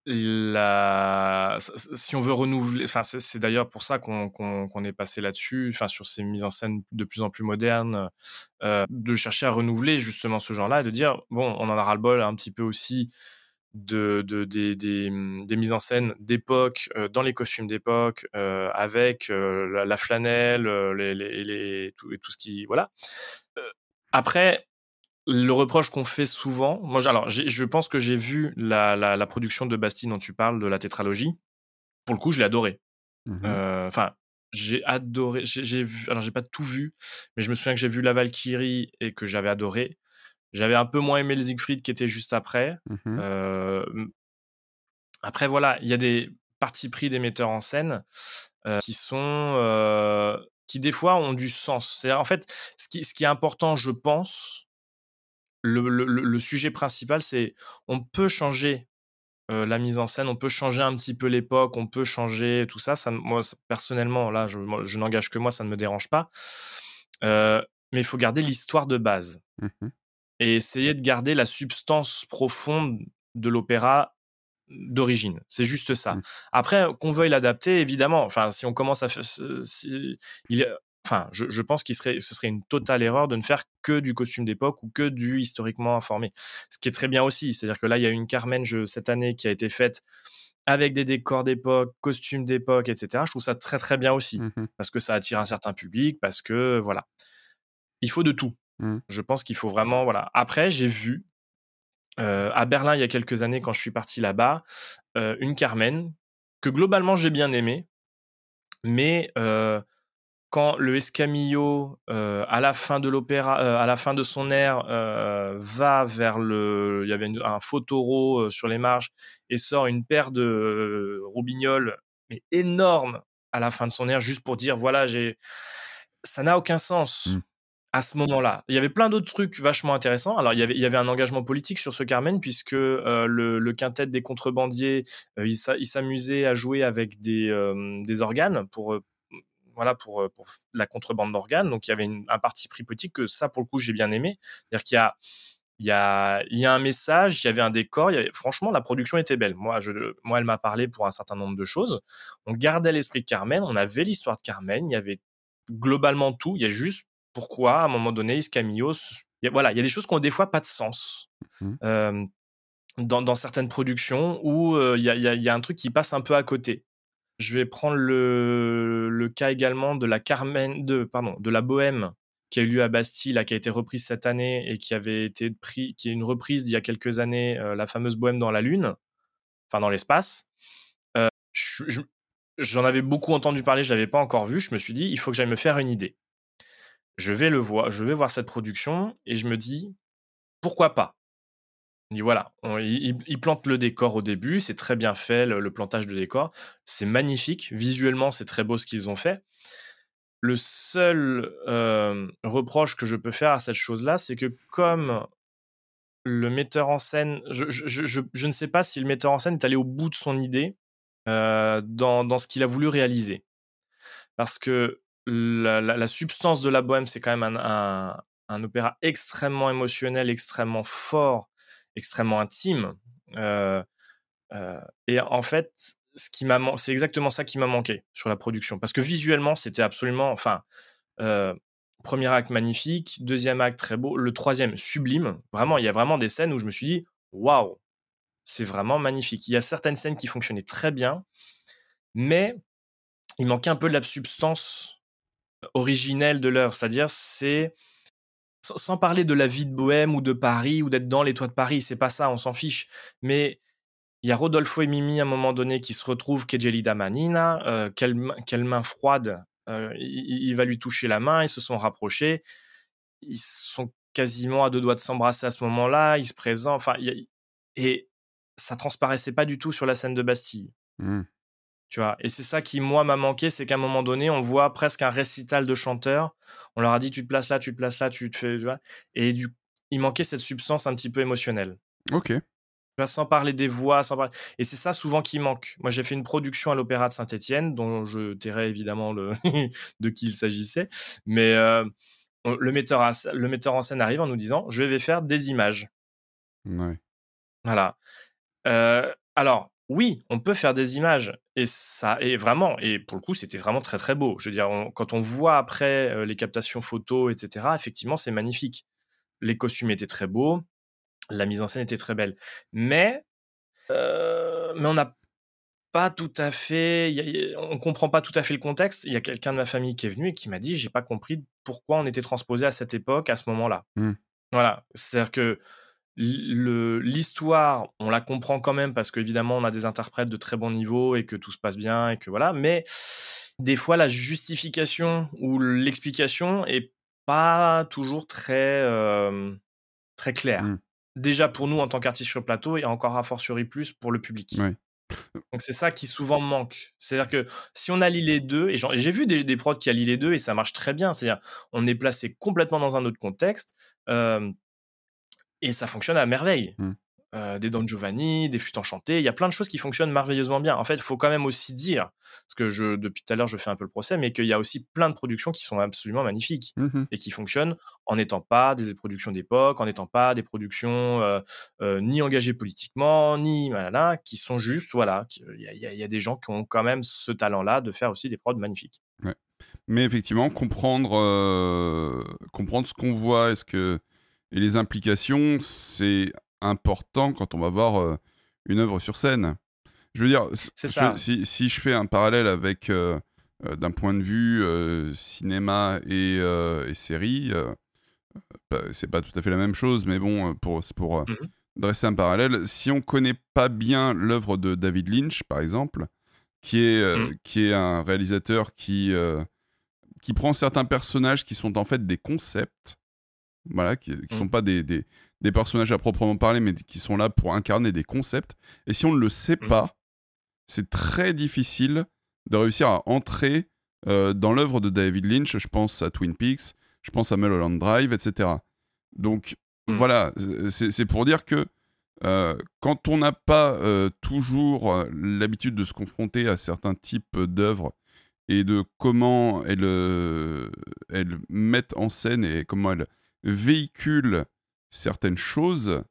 la... si on veut renouveler, enfin, c'est d'ailleurs pour ça qu'on est passé là-dessus, enfin, sur ces mises en scène de plus en plus modernes, de chercher à renouveler justement ce genre-là et de dire, bon, on en a ras-le-bol un petit peu aussi de, de des, mmh, des, mises en scène d'époque, euh, dans les costumes d'époque, euh, avec euh, la, flanelle, les, les, tout, et tout ce qui. Voilà. après, le reproche qu'on fait souvent, moi, alors, je pense que j'ai vu la, la, production de Bastille dont tu parles, de la tétralogie. Pour le coup, je l'ai adoré. Mmh enfin, j'ai adoré. J'ai vu. Alors, j'ai pas tout vu, mais je me souviens que j'ai vu La Valkyrie et que j'avais adoré. J'avais un peu moins aimé le Siegfried qui était juste après. Mmh après, voilà, il y a des parties pris des metteurs en scène qui sont. qui des fois ont du sens. C'est en fait ce qui, ce qui est important, je pense. Le, le, le sujet principal, c'est on peut changer la mise en scène, on peut changer un petit peu l'époque, on peut changer tout ça. ça moi, personnellement, là, je, je n'engage que moi, ça ne me dérange pas. mais il faut garder l'histoire de base. Mmh et essayer de garder la substance profonde de l'opéra d'origine. C'est juste ça. Mmh. Après, qu'on veuille l'adapter, évidemment. Enfin, si on commence à faire, il, enfin, je, pense qu'il serait, ce serait une totale erreur de ne faire que du costume d'époque ou que du historiquement informé. Ce qui est très bien aussi, c'est-à-dire que là, il y a une Carmen cette année qui a été faite avec des décors d'époque, costumes d'époque, etc. Je trouve ça très très bien aussi mmh parce que ça attire un certain public, parce que voilà, il faut de tout. Mmh. Je pense qu'il faut vraiment, voilà. Après, j'ai vu à Berlin il y a quelques années quand je suis parti là-bas une Carmen que globalement j'ai bien aimée, mais quand le Escamillo à la fin de l'opéra, à la fin de son air va vers le, il y avait un faux taureau sur les marges et sort une paire de roubignoles mais énorme à la fin de son air juste pour dire voilà j'ai, ça n'a aucun sens. Mmh à ce moment-là. Il y avait plein d'autres trucs vachement intéressants. Alors, il y avait, il y avait un engagement politique sur ce Carmen, puisque euh, le, quintet des contrebandiers, euh, il, s'amusait à jouer avec des, euh, des organes pour, voilà, pour, pour la contrebande d'organes. Donc, il y avait un parti pris politique que ça, pour le coup, j'ai bien aimé. C'est-à-dire qu'il y a il y a, y a un message, il y avait un décor, franchement, la production était belle. Moi, je, moi elle m'a parlé pour un certain nombre de choses. On gardait l'esprit de Carmen, on avait l'histoire de Carmen, il y avait globalement tout. Il y a juste pourquoi, à un moment donné, Iscamillos. voilà, il y a des choses qui ont des fois pas de sens. Mmh. dans, dans, certaines productions où il y, a, y, a, un truc qui passe un peu à côté. Je vais prendre le, le cas également de la Carmen, de, pardon, de la Bohème qui a eu lieu à Bastille, qui a été reprise cette année et qui avait été pris, qui est une reprise d'il y a quelques années, la fameuse Bohème dans la Lune, enfin dans l'espace. J'en avais beaucoup entendu parler, je l'avais pas encore vu. Je me suis dit, il faut que j'aille me faire une idée. Je vais le voir, je vais voir cette production et je me dis, pourquoi pas? Voilà, il, plante le décor au début, c'est très bien fait, le, plantage de décor, c'est magnifique, visuellement c'est très beau ce qu'ils ont fait. Le seul reproche que je peux faire à cette chose-là, c'est que comme le metteur en scène, je, ne sais pas si le metteur en scène est allé au bout de son idée dans, ce qu'il a voulu réaliser. Parce que la, substance de la bohème, c'est quand même un, opéra extrêmement émotionnel, extrêmement fort, extrêmement intime. Euh, euh, et en fait, ce qui m'a, c'est exactement ça qui m'a manqué sur la production, parce que visuellement, c'était absolument, enfin, euh, premier acte magnifique, deuxième acte très beau, le troisième sublime. Vraiment, il y a vraiment des scènes où je me suis dit, waouh, c'est vraiment magnifique. Il y a certaines scènes qui fonctionnaient très bien, mais il manquait un peu de la substance originelle de l'œuvre, c'est-à-dire c'est sans parler de la vie de Bohème ou de Paris ou d'être dans les toits de Paris, c'est pas ça, on s'en fiche. Mais il y a Rodolfo et Mimi à un moment donné qui se retrouvent, Kejelida Manina, euh, quelle, main froide, euh, il, va lui toucher la main, ils se sont rapprochés, ils sont quasiment à deux doigts de s'embrasser à ce moment-là, ils se présentent, enfin, et ça transparaissait pas du tout sur la scène de Bastille. Mmh. Tu vois, et c'est ça qui, moi, m'a manqué, c'est qu'à un moment donné, on voit presque un récital de chanteurs. On leur a dit, tu te places là, tu te places là, tu te fais. Tu vois, et du, il manquait cette substance un petit peu émotionnelle. Ok. Sans parler des voix, sans parler... Et c'est ça souvent qui manque. Moi, j'ai fait une production à l'Opéra de Saint-Étienne, dont je tairai évidemment le de qui il s'agissait. Mais euh, le, metteur le metteur en scène arrive en nous disant Je vais faire des images. Ouais. Voilà. Euh, alors, oui, on peut faire des images et ça est vraiment et pour le coup, c'était vraiment très, très beau. Je veux dire, quand on voit après, les captations photos etc., effectivement, c'est magnifique. Les costumes étaient très beaux, la mise en scène était très belle. Mais mais on n'a pas tout à fait on comprend pas tout à fait le contexte. Il y a quelqu'un de ma famille qui est venu et qui m'a dit: «J'ai pas compris pourquoi on était transposé à cette époque, à ce moment-là». Mmh. Voilà, c'est-à-dire que l'histoire, on la comprend quand même parce qu'évidemment, on a des interprètes de très bon niveau et que tout se passe bien et que voilà. Mais des fois, la justification ou l'explication est pas toujours très, très claire. Mmh. Déjà pour nous en tant qu'artistes sur plateau et encore a fortiori plus pour le public. Donc c'est ça qui souvent manque. C'est-à-dire que si on allie les deux, et j'ai vu des, des prods qui allient les deux et ça marche très bien, c'est-à-dire on est placé complètement dans un autre contexte. Et ça fonctionne à merveille. Mmh. Euh, des Don Giovanni, des flûtes enchantées, il y a plein de choses qui fonctionnent merveilleusement bien. En fait, il faut quand même aussi dire, parce que je, depuis tout à l'heure, je fais un peu le procès, mais qu'il y a aussi plein de productions qui sont absolument magnifiques mmh et qui fonctionnent en n'étant pas des productions d'époque, en n'étant pas des productions euh, euh, ni engagées politiquement, ni voilà, qui sont juste, voilà, il y, y, a des gens qui ont quand même ce talent-là de faire aussi des prods magnifiques. Ouais. Mais effectivement, comprendre, comprendre ce qu'on voit, est-ce que et les implications, c'est important quand on va voir euh, une œuvre sur scène. Je veux dire, Si, si, je fais un parallèle avec, euh, euh, d'un point de vue cinéma et, et série, bah, c'est pas tout à fait la même chose, mais bon, pour, pour mmh dresser un parallèle, si on connaît pas bien l'œuvre de David Lynch, par exemple, qui est, mmh. qui est un réalisateur qui, qui prend certains personnages qui sont en fait des concepts, voilà, qui ne mmh. sont pas des, des, des, personnages à proprement parler, mais qui sont là pour incarner des concepts. Et si on ne le sait mmh. pas, c'est très difficile de réussir à entrer euh, dans l'œuvre de David Lynch. Je pense à Twin Peaks, je pense à Mulholland Drive, etc. Donc mmh. voilà, c'est pour dire que euh, quand on n'a pas euh, toujours l'habitude de se confronter à certains types d'œuvres et de comment elles, elles mettent en scène et comment elles véhicule certaines choses,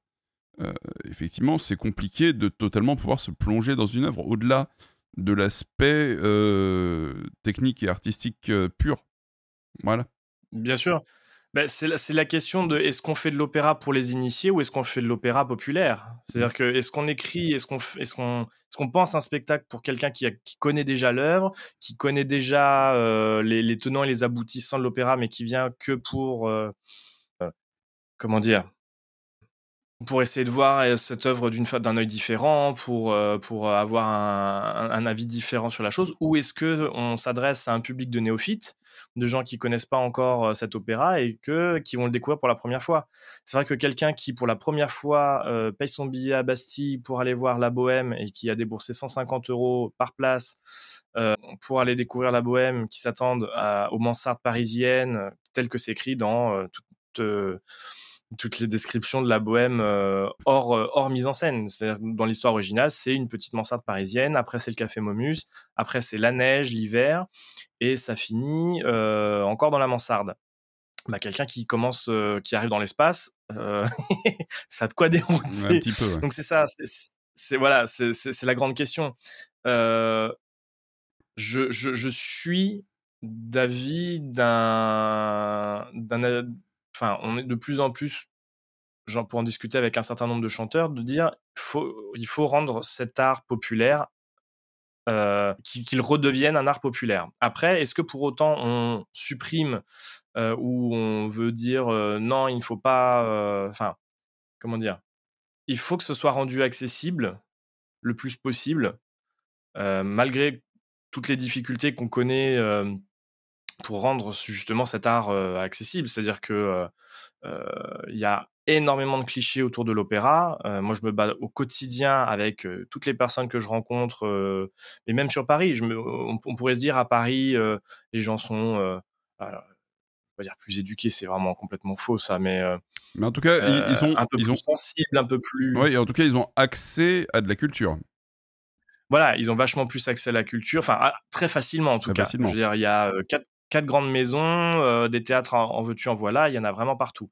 effectivement, c'est compliqué de totalement pouvoir se plonger dans une œuvre au-delà de l'aspect technique et artistique pur. Voilà. Bien sûr. Bah, c'est la, question de est-ce qu'on fait de l'opéra pour les initiés ou est-ce qu'on fait de l'opéra populaire? C'est-à-dire que est-ce qu'on écrit, est-ce qu'on est pense un spectacle pour quelqu'un qui, connaît déjà l'œuvre, qui connaît déjà les, tenants et les aboutissants de l'opéra, mais qui vient que pour comment dire pour essayer de voir cette œuvre d'un œil différent, pour, pour avoir un, avis différent sur la chose, ou est-ce que on s'adresse à un public de néophytes, de gens qui connaissent pas encore cet opéra et que, qui vont le découvrir pour la première fois? C'est vrai que quelqu'un qui, pour la première fois, paye son billet à Bastille pour aller voir La Bohème et qui a déboursé 150 euros par place pour aller découvrir La Bohème, qui s'attendent aux mansardes parisiennes, telles que c'est écrit dans toute toutes les descriptions de la bohème euh, hors, euh, hors mise en scène. C'est-à-dire dans l'histoire originale, c'est une petite mansarde parisienne, après c'est le café Momus, après c'est la neige, l'hiver, et ça finit euh, encore dans la mansarde. Bah, quelqu'un qui commence, qui arrive dans l'espace, ça a de quoi dérouter. Donc c'est ça, c'est voilà, c'est la grande question. je, je, je suis d'avis d'un enfin, on est de plus en plus, genre pour en discuter avec un certain nombre de chanteurs, de dire faut, il faut rendre cet art populaire, euh, qu'il redevienne un art populaire. Après, est-ce que pour autant on supprime euh, ou on veut dire euh, non, il ne faut pas, enfin, comment dire, il faut que ce soit rendu accessible le plus possible, malgré toutes les difficultés qu'on connaît pour rendre justement cet art accessible. C'est-à-dire que il y a énormément de clichés autour de l'opéra. moi, je me bats au quotidien avec toutes les personnes que je rencontre, et même sur Paris. Je me, on, pourrait se dire à Paris, les gens sont pas dire plus éduqués, c'est vraiment complètement faux ça, mais, mais en tout cas, ils, sont un peu ils plus ont... sensibles, un peu plus. Oui, en tout cas, ils ont accès à de la culture voilà, ils ont vachement plus accès à la culture, enfin très facilement en tout cas. Je veux dire, il y a quatre, quatre grandes maisons, euh, des théâtres en, veux-tu, en voilà, il y en a vraiment partout.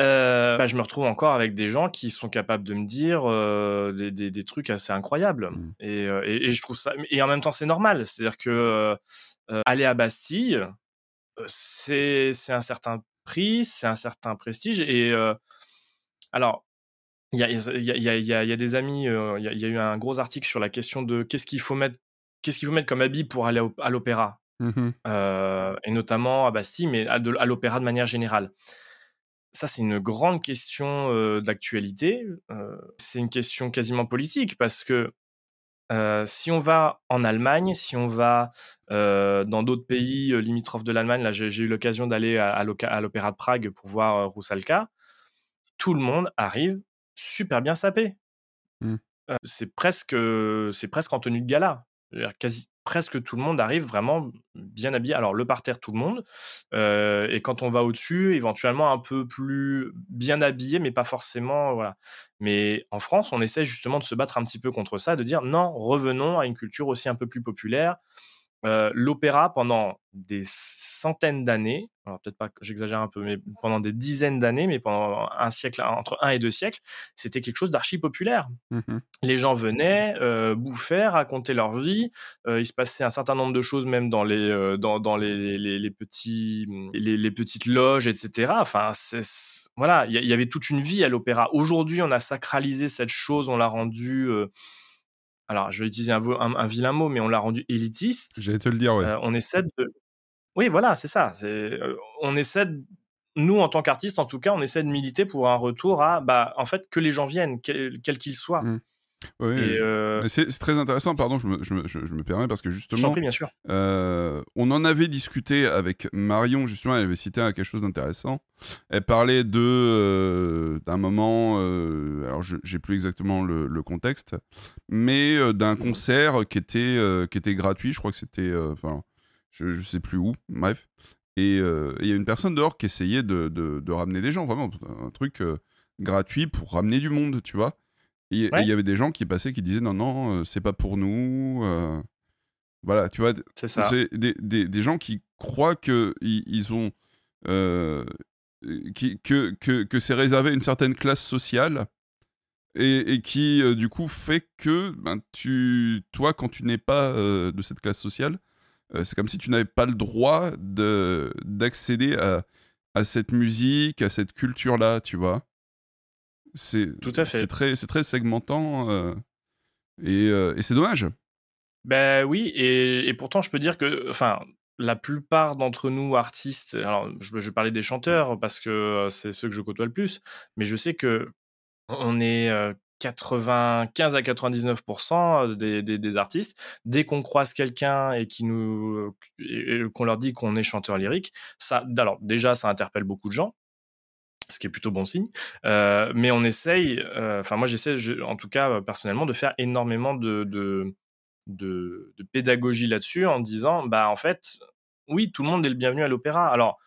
Euh, bah, je me retrouve encore avec des gens qui sont capables de me dire euh, des, trucs assez incroyables. Mmh. Et, je trouve ça. Et en même temps, c'est normal. C'est-à-dire que aller à Bastille, c'est un certain prix, c'est un certain prestige. Et alors, il y a, y, a, des amis, il y, a eu un gros article sur la question de qu'est-ce qu'il faut mettre. Qu'est-ce qu'il faut mettre comme habit pour aller à l'opéra Mmh et notamment à Bastille, mais à, l'opéra de manière générale. Ça, c'est une grande question d'actualité. c'est une question quasiment politique parce que si on va en Allemagne, si on va dans d'autres pays limitrophes de l'Allemagne, là j'ai eu l'occasion d'aller à, l'Opéra de Prague pour voir Roussalka, tout le monde arrive super bien sapé. Mmh. c'est presque, c'est presque en tenue de gala. Quasi, presque tout le monde arrive vraiment bien habillé. Alors le parterre, tout le monde. Euh, et quand on va au-dessus, éventuellement un peu plus bien habillé, mais pas forcément. Voilà. Mais en France, on essaie justement de se battre un petit peu contre ça, de dire non, revenons à une culture aussi un peu plus populaire. Euh, l'opéra, pendant des centaines d'années, alors peut-être pas que j'exagère un peu, mais pendant des dizaines d'années, mais pendant un siècle, entre un et deux siècles, c'était quelque chose d'archi populaire. Mmh les gens venaient, euh, bouffer, raconter leur vie. Euh, il se passait un certain nombre de choses, même dans les, euh, dans, dans les, les, petits, les, les, petites loges, etc. Enfin, voilà, il y, y, avait toute une vie à l'opéra. Aujourd'hui, on a sacralisé cette chose, on l'a rendue alors je vais utiliser un, vilain mot, mais on l'a rendu élitiste. J'allais te le dire, ouais. on essaie de. Oui, voilà, c'est ça. C'est, on essaie, nous en tant qu'artistes, en tout cas, on essaie de militer pour un retour à, bah, en fait, que les gens viennent, quels qu'ils soient. Mmh. Oui, euh, c'est très intéressant, pardon, je me, je, me, je, me, permets parce que justement, prie, bien sûr. Euh, on en avait discuté avec Marion, justement, elle avait cité quelque chose d'intéressant. Elle parlait de euh, d'un moment, alors j'ai plus exactement le, le contexte, mais d'un concert qui était, qui était gratuit, je crois que c'était, enfin, je, je sais plus où, bref. Et il y a une personne dehors qui essayait de, de, de ramener des gens, vraiment, un truc gratuit pour ramener du monde, tu vois. Et il y avait des gens qui passaient qui disaient non, non, euh, c'est pas pour nous. Euh. voilà, tu vois. C'est ça. Des, des, des, gens qui croient qu'ils ils ont. Euh, qui, que, que, que c'est réservé à une certaine classe sociale et, qui du coup fait que ben, tu, toi, quand tu n'es pas de cette classe sociale, c'est comme si tu n'avais pas le droit d'accéder à, à cette musique, à cette culture-là, tu vois. C'est tout à fait. C'est très, c'est très segmentant et, et c'est dommage. Ben oui, et, et, pourtant je peux dire que, enfin, la plupart d'entre nous artistes, alors je, je vais parler des chanteurs parce que c'est ceux que je côtoie le plus, mais je sais que on est 95 à 99% des, des, artistes. Dès qu'on croise quelqu'un et qui nous, qu'on leur dit qu'on est chanteur lyrique, ça, alors déjà, ça interpelle beaucoup de gens ce qui est plutôt bon signe. mais on essaye, enfin moi j'essaie, en tout cas personnellement, de faire énormément de, de, de, de pédagogie là-dessus en disant, bah en fait, oui, tout le monde est le bienvenu à l'opéra. Alors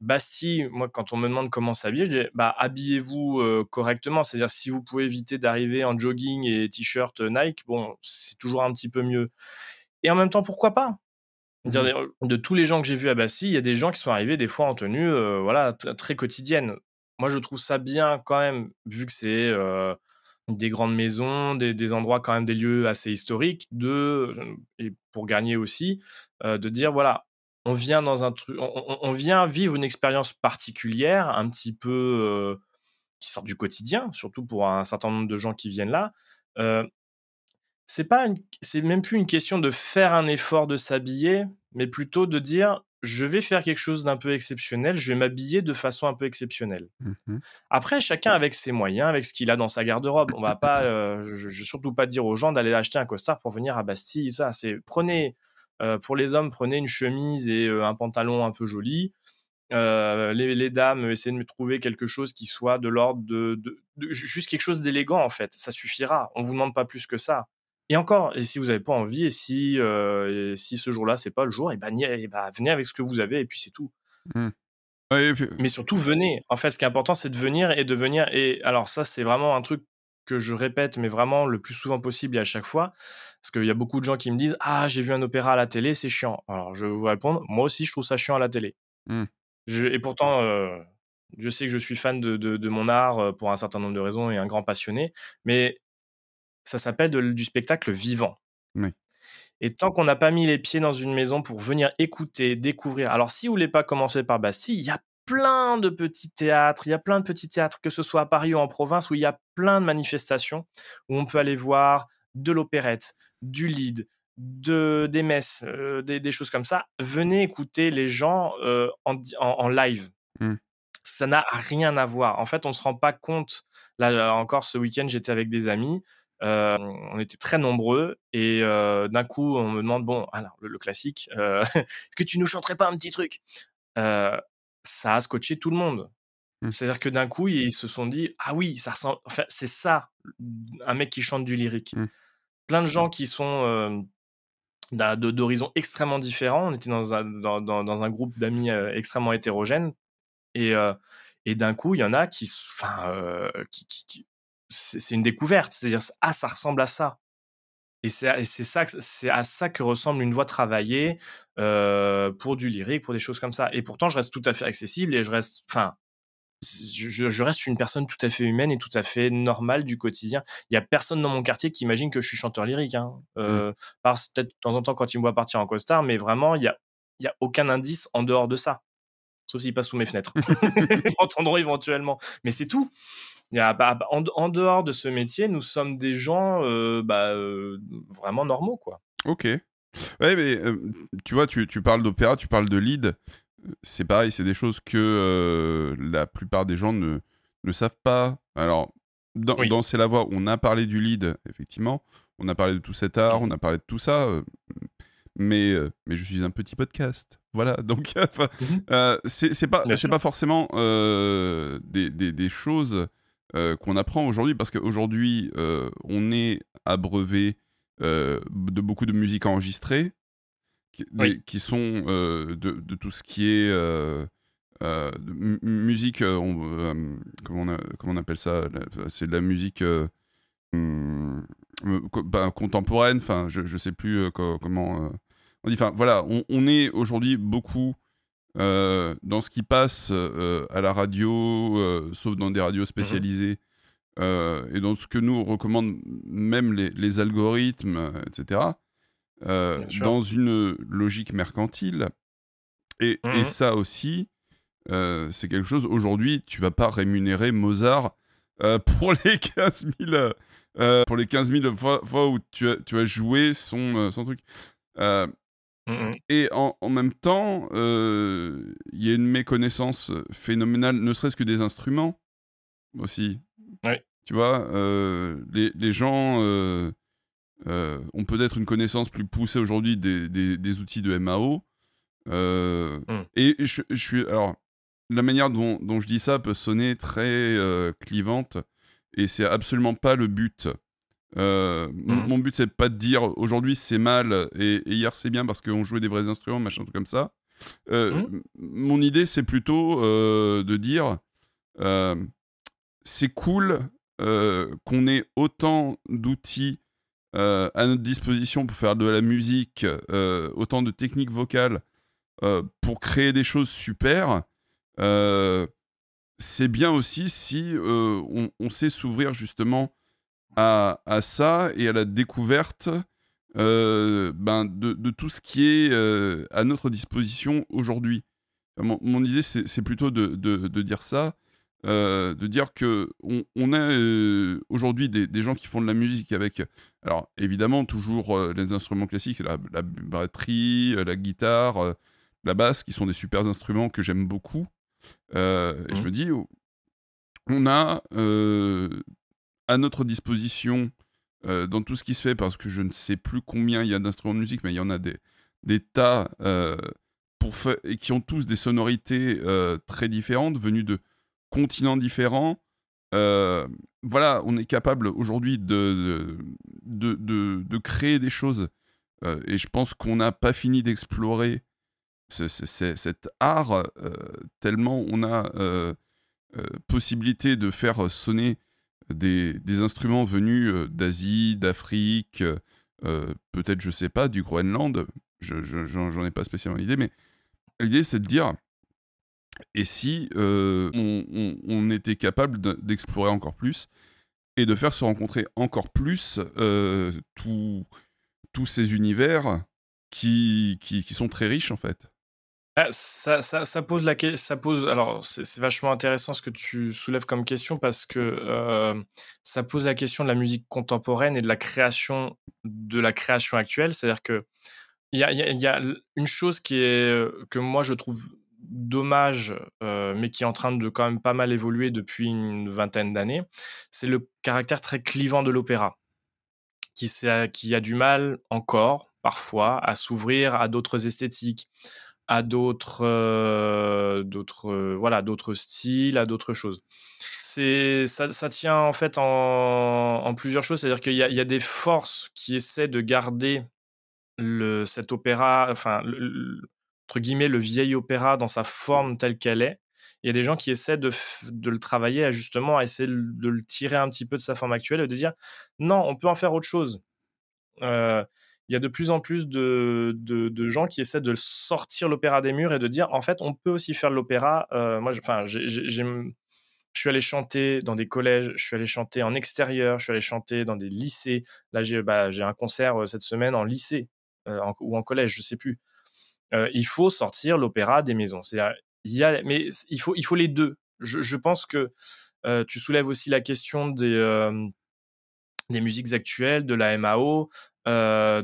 Bastille, moi, quand on me demande comment s'habiller, je dis bah, habillez-vous euh, correctement. C'est-à-dire, si vous pouvez éviter d'arriver en jogging et t-shirt euh, Nike, bon, c'est toujours un petit peu mieux. Et en même temps, pourquoi pas? Mmh De tous les gens que j'ai vus à Bastille, il y a des gens qui sont arrivés des fois en tenue euh, voilà, très quotidienne. Moi, je trouve ça bien quand même, vu que c'est des grandes maisons, des, endroits quand même, des lieux assez historiques, de, et pour gagner aussi, de dire voilà, on vient dans un truc, on, vient vivre une expérience particulière, un petit peu qui sort du quotidien, surtout pour un certain nombre de gens qui viennent là. C'est pas, c'est même plus une question de faire un effort de s'habiller, mais plutôt de dire je vais faire quelque chose d'un peu exceptionnel, je vais m'habiller de façon un peu exceptionnelle. Mmh Après, chacun avec ses moyens, avec ce qu'il a dans sa garde-robe. On va pas, euh, je, je, surtout pas dire aux gens d'aller acheter un costard pour venir à Bastille. Ça, c'est prenez euh, pour les hommes, prenez une chemise et euh, un pantalon un peu joli. Les, dames, essayez de me trouver quelque chose qui soit de l'ordre de, juste quelque chose d'élégant en fait. Ça suffira. On vous demande pas plus que ça. Et encore, et si vous n'avez pas envie, et si, si ce jour-là c'est pas le jour, et ben, venez avec ce que vous avez et puis c'est tout. Mmh. Mais surtout venez. En fait, ce qui est important, c'est de venir et de venir. Et alors ça, c'est vraiment un truc que je répète, mais vraiment le plus souvent possible et à chaque fois. Parce qu'il y a beaucoup de gens qui me disent Ah, j'ai vu un opéra à la télé, c'est chiant. Alors, je vais vous répondre Moi aussi, je trouve ça chiant à la télé. Mmh. et pourtant, euh, je sais que je suis fan de, de, mon art euh, pour un certain nombre de raisons et un grand passionné, mais ça s'appelle du spectacle vivant. Et tant qu'on n'a pas mis les pieds dans une maison pour venir écouter, découvrir. Alors, si vous voulez pas commencer par Bastille, il y a plein de petits théâtres, il y a plein de petits théâtres, que ce soit à Paris ou en province, où il y a plein de manifestations, où on peut aller voir de l'opérette, du lead, de, des messes, euh, des, choses comme ça. Venez écouter les gens euh, en, live. Mmh. Ça n'a rien à voir. En fait, on ne se rend pas compte. Là, encore ce week-end, j'étais avec des amis. Euh, on était très nombreux et d'un coup, on me demande bon, alors le, classique, est-ce que tu nous chanterais pas un petit truc? Ça a scotché tout le monde. Mmh. C'est-à-dire que d'un coup, ils se sont dit Ah oui, ça ressemble. Enfin, c'est ça, un mec qui chante du lyrique. Mmh. Plein de gens qui sont d'horizons extrêmement différents. On était dans un, dans, un groupe d'amis extrêmement hétérogènes. Et, et d'un coup, il y en a qui. Enfin, qui, c'est une découverte. C'est-à-dire Ah, ça ressemble à ça. Et c'est ça, c'est à ça que ressemble une voix travaillée euh, pour du lyrique, pour des choses comme ça. Et pourtant, je reste tout à fait accessible et je reste, enfin, je, reste une personne tout à fait humaine et tout à fait normale du quotidien. Il y a personne dans mon quartier qui imagine que je suis chanteur lyrique. Hein. Euh, mmh. Peut-être de temps en temps quand il me voit partir en costard, mais vraiment, il y a, il y a aucun indice en dehors de ça. Sauf s'il passe sous mes fenêtres. Ils m'entendront éventuellement. Mais c'est tout. Bah, bah, en, dehors de ce métier, nous sommes des gens euh, bah, euh, vraiment normaux, quoi. Ok. Ouais, mais euh, tu vois, tu, tu parles d'opéra, tu parles de lead. C'est pareil, c'est des choses que la plupart des gens ne, ne savent pas. Alors, dans, dans C'est la voix, on a parlé du lead, effectivement. On a parlé de tout cet art, on a parlé de tout ça. mais, mais je suis un petit podcast. Voilà, donc mmh c'est pas, pas forcément des, des, des, choses euh, qu'on apprend aujourd'hui, parce qu'aujourd'hui, euh, on est abreuvé euh, de beaucoup de musique enregistrée, qui, sont de, tout ce qui est musique, on, comment, on appelle ça C'est de la musique hmm, bah, contemporaine, enfin, je, ne sais plus comment on dit. Enfin, voilà, on, on est aujourd'hui beaucoup dans ce qui passe à la radio, sauf dans des radios mmh spécialisées, et dans ce que nous recommandent même les, algorithmes, etc., dans une logique mercantile. Et, et mmh ça aussi, c'est quelque chose, aujourd'hui, tu vas pas rémunérer Mozart pour les 15 000 euh, pour les 15 000 fois, où tu as, tu as joué son, euh, son truc. Euh, mmh et en, en, même temps, il y a une méconnaissance phénoménale, ne serait-ce que des instruments aussi. Tu vois, les, les, gens ont peut-être une connaissance plus poussée aujourd'hui des, des, des, outils de MAO. Mmh. Et je, je, suis. Alors, la manière dont, dont, je dis ça peut sonner très clivante et c'est absolument pas le but. Euh, mmh. Mon but, c'est pas de dire aujourd'hui c'est mal et, hier c'est bien parce qu'on jouait des vrais instruments, machin, tout comme ça. Euh, mmh. Mon idée, c'est plutôt euh, de dire c'est cool qu'on ait autant d'outils à notre disposition pour faire de la musique, autant de techniques vocales pour créer des choses super c'est bien aussi si euh, on, sait s'ouvrir justement à, ça et à la découverte euh, ben de, tout ce qui est euh, à notre disposition aujourd'hui. Mon, idée, c'est plutôt de, dire ça, de dire que on, a aujourd'hui des, gens qui font de la musique avec, alors évidemment toujours les instruments classiques, la, la batterie, la guitare, la basse, qui sont des super instruments que j'aime beaucoup. Euh, et je mmh. me dis, on a euh, à notre disposition euh, dans tout ce qui se fait, parce que je ne sais plus combien il y a d'instruments de musique, mais il y en a des, tas pour et qui ont tous des sonorités très différentes, venues de continents différents. voilà, on est capable aujourd'hui de de, de, créer des choses. et je pense qu'on n'a pas fini d'explorer cet art, euh, tellement on a euh, euh, possibilité de faire sonner des, instruments venus d'Asie, d'Afrique, peut-être, je sais pas, du Groenland, j'en je, ai pas spécialement l'idée, mais l'idée c'est de dire, et si on, était capable d'explorer encore plus et de faire se rencontrer encore plus tous ces univers qui, sont très riches en fait ah, ça, pose la ça pose alors c'est vachement intéressant ce que tu soulèves comme question parce que ça pose la question de la musique contemporaine et de la création de la création actuelle. C'est-à-dire que il y a, une chose qui est que moi je trouve dommage mais qui est en train de quand même pas mal évoluer depuis une vingtaine d'années c'est le caractère très clivant de l'opéra qui a du mal encore parfois à s'ouvrir à d'autres esthétiques à d'autres euh, euh, voilà styles à d'autres choses. C'est ça, ça, tient en fait en, plusieurs choses. C'est à dire qu'il y, y, a des forces qui essaient de garder le cet opéra enfin entre guillemets le vieil opéra dans sa forme telle qu'elle est. Il y a des gens qui essaient de, de le travailler à justement à essayer de, le tirer un petit peu de sa forme actuelle et de dire non on peut en faire autre chose. Euh, il y a de plus en plus de, de, gens qui essaient de sortir l'opéra des murs et de dire en fait on peut aussi faire de l'opéra. Euh, moi, enfin, je suis allé chanter dans des collèges, je suis allé chanter en extérieur, je suis allé chanter dans des lycées. Là, j'ai bah, un concert euh, cette semaine en lycée euh, ou en collège, je sais plus. il faut sortir l'opéra des maisons. Il y a, mais il faut, il faut les deux. Je, je pense que tu soulèves aussi la question des, des musiques actuelles, de la MAO, euh,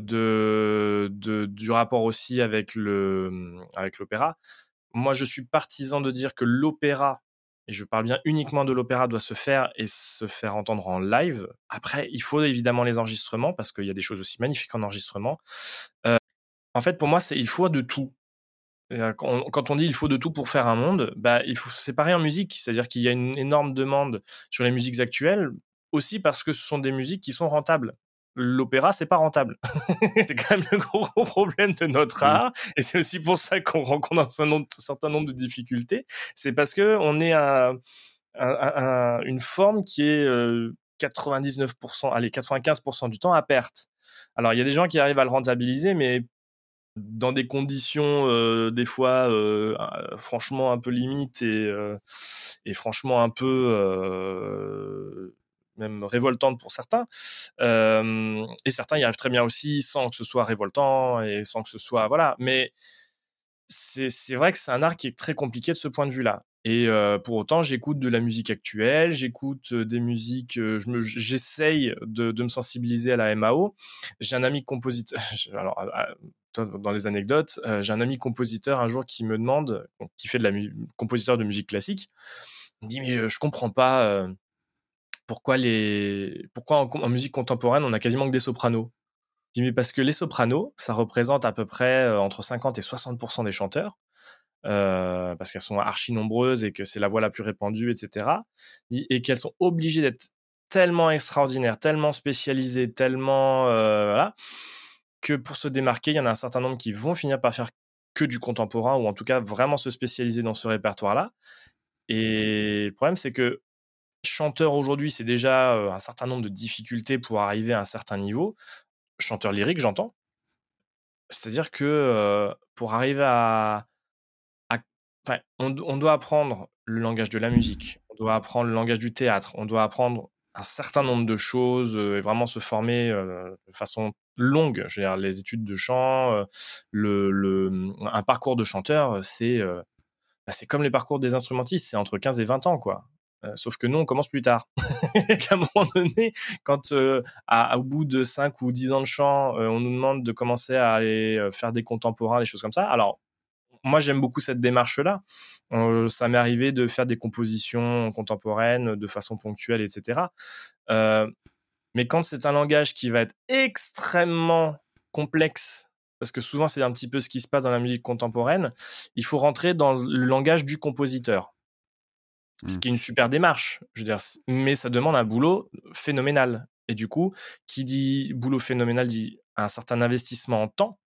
du rapport aussi avec le mmh, avec l'opéra. Moi, je suis partisan de dire que l'opéra, et je parle bien uniquement de l'opéra, doit se faire et se faire entendre en live. Après, il faut évidemment les enregistrements parce qu'il y a des choses aussi magnifiques en enregistrement. Euh, en fait, pour moi, il faut de tout. Quand on dit il faut de tout pour faire un monde, bah, il faut séparer en musique, c'est-à-dire qu'il y a une énorme demande sur les musiques actuelles, aussi parce que ce sont des musiques qui sont rentables l'opéra, c'est pas rentable. c'est quand même le gros, problème de notre art. Et c'est aussi pour ça qu'on rencontre un, certain nombre de difficultés. C'est parce que on est à, une forme qui est 99%, euh, allez, 95% du temps à perte. Alors, il y a des gens qui arrivent à le rentabiliser, mais dans des conditions des fois franchement un peu limites et, et franchement un peu même révoltantes pour certains. et certains y arrivent très bien aussi sans que ce soit révoltant et sans que ce soit voilà. Mais c'est vrai que c'est un art qui est très compliqué de ce point de vue-là. Et pour autant, j'écoute de la musique actuelle, j'écoute des musiques, j'essaye de, de, me sensibiliser à la MAO. J'ai un ami compositeur, alors dans les anecdotes, j'ai un ami compositeur un jour qui me demande, qui fait de la compositeur de musique classique, il me dit mais je, je comprends pas pourquoi les, pourquoi en, musique contemporaine on a quasiment que des sopranos? Mais parce que les sopranos, ça représente à peu près entre 50 et 60 des chanteurs. Euh, parce qu'elles sont archi nombreuses et que c'est la voix la plus répandue, etc. Et qu'elles sont obligées d'être tellement extraordinaires, tellement spécialisées, tellement euh, voilà, que pour se démarquer, il y en a un certain nombre qui vont finir par faire que du contemporain ou en tout cas vraiment se spécialiser dans ce répertoire-là. Et le problème, c'est que chanteur aujourd'hui, c'est déjà euh, un certain nombre de difficultés pour arriver à un certain niveau. Chanteur lyrique, j'entends. C'est-à-dire que pour arriver à, on, doit apprendre le langage de la musique, on doit apprendre le langage du théâtre, on doit apprendre un certain nombre de choses et vraiment se former de façon longue. Je veux dire, les études de chant, le, un parcours de chanteur, c'est bah, c'est comme les parcours des instrumentistes, c'est entre 15 et 20 ans, quoi. Sauf que nous, on commence plus tard. à un moment donné, quand au bout de 5 ou 10 ans de chant, on nous demande de commencer à aller faire des contemporains, des choses comme ça, alors moi, j'aime beaucoup cette démarche-là. Euh, ça m'est arrivé de faire des compositions contemporaines de façon ponctuelle, etc. Euh, mais quand c'est un langage qui va être extrêmement complexe, parce que souvent c'est un petit peu ce qui se passe dans la musique contemporaine, il faut rentrer dans le langage du compositeur. Ce mmh. qui est une super démarche, je veux dire, mais ça demande un boulot phénoménal. Et du coup, qui dit boulot phénoménal dit un certain investissement en temps,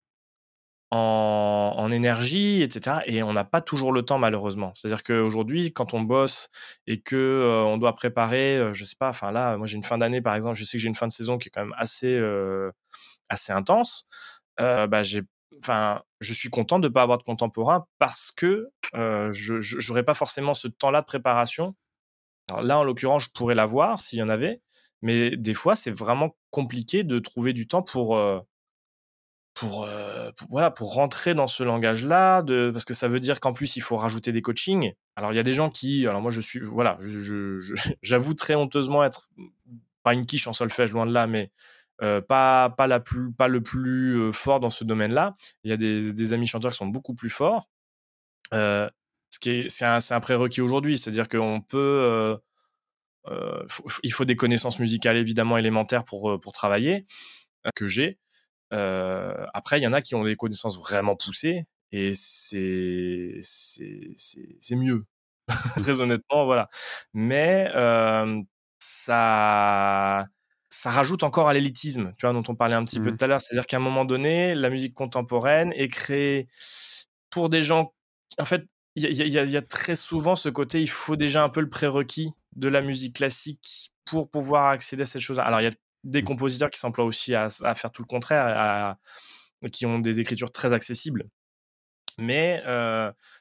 en, énergie, etc. Et on n'a pas toujours le temps, malheureusement. C'est-à-dire qu'aujourd'hui, quand on bosse et que euh, on doit préparer, euh, je sais pas, enfin là, moi j'ai une fin d'année, par exemple, je sais que j'ai une fin de saison qui est quand même assez, euh, assez intense. bah, j'ai, enfin, je suis content de ne pas avoir de contemporain parce que je n'aurais pas forcément ce temps-là de préparation. Là, en l'occurrence, je pourrais l'avoir s'il y en avait, mais des fois, c'est vraiment compliqué de trouver du temps pour pour, voilà, pour rentrer dans ce langage-là, parce que ça veut dire qu'en plus, il faut rajouter des coachings. Alors, il y a des gens qui, alors moi, je suis, voilà, j'avoue très honteusement être pas une quiche en solfège, loin de là, mais pas, pas, la plus, pas le plus fort dans ce domaine-là. Il y a des, des, amis chanteurs qui sont beaucoup plus forts. ce qui est, c'est un, un prérequis aujourd'hui, c'est-à-dire qu'on peut, il faut des connaissances musicales évidemment élémentaires pour, pour travailler, que j'ai. Euh, après, il y en a qui ont des connaissances vraiment poussées et c'est c'est mieux. Très honnêtement, voilà. Mais euh, ça ça rajoute encore à l'élitisme, tu vois, dont on parlait un petit peu mmh. tout à l'heure. C'est-à-dire qu'à un moment donné, la musique contemporaine est créée pour des gens. En fait, il y, y, a très souvent ce côté, il faut déjà un peu le prérequis de la musique classique pour pouvoir accéder à cette chose-là. Alors, il y a des mmh. compositeurs qui s'emploient aussi à, faire tout le contraire, qui ont des écritures très accessibles. Mais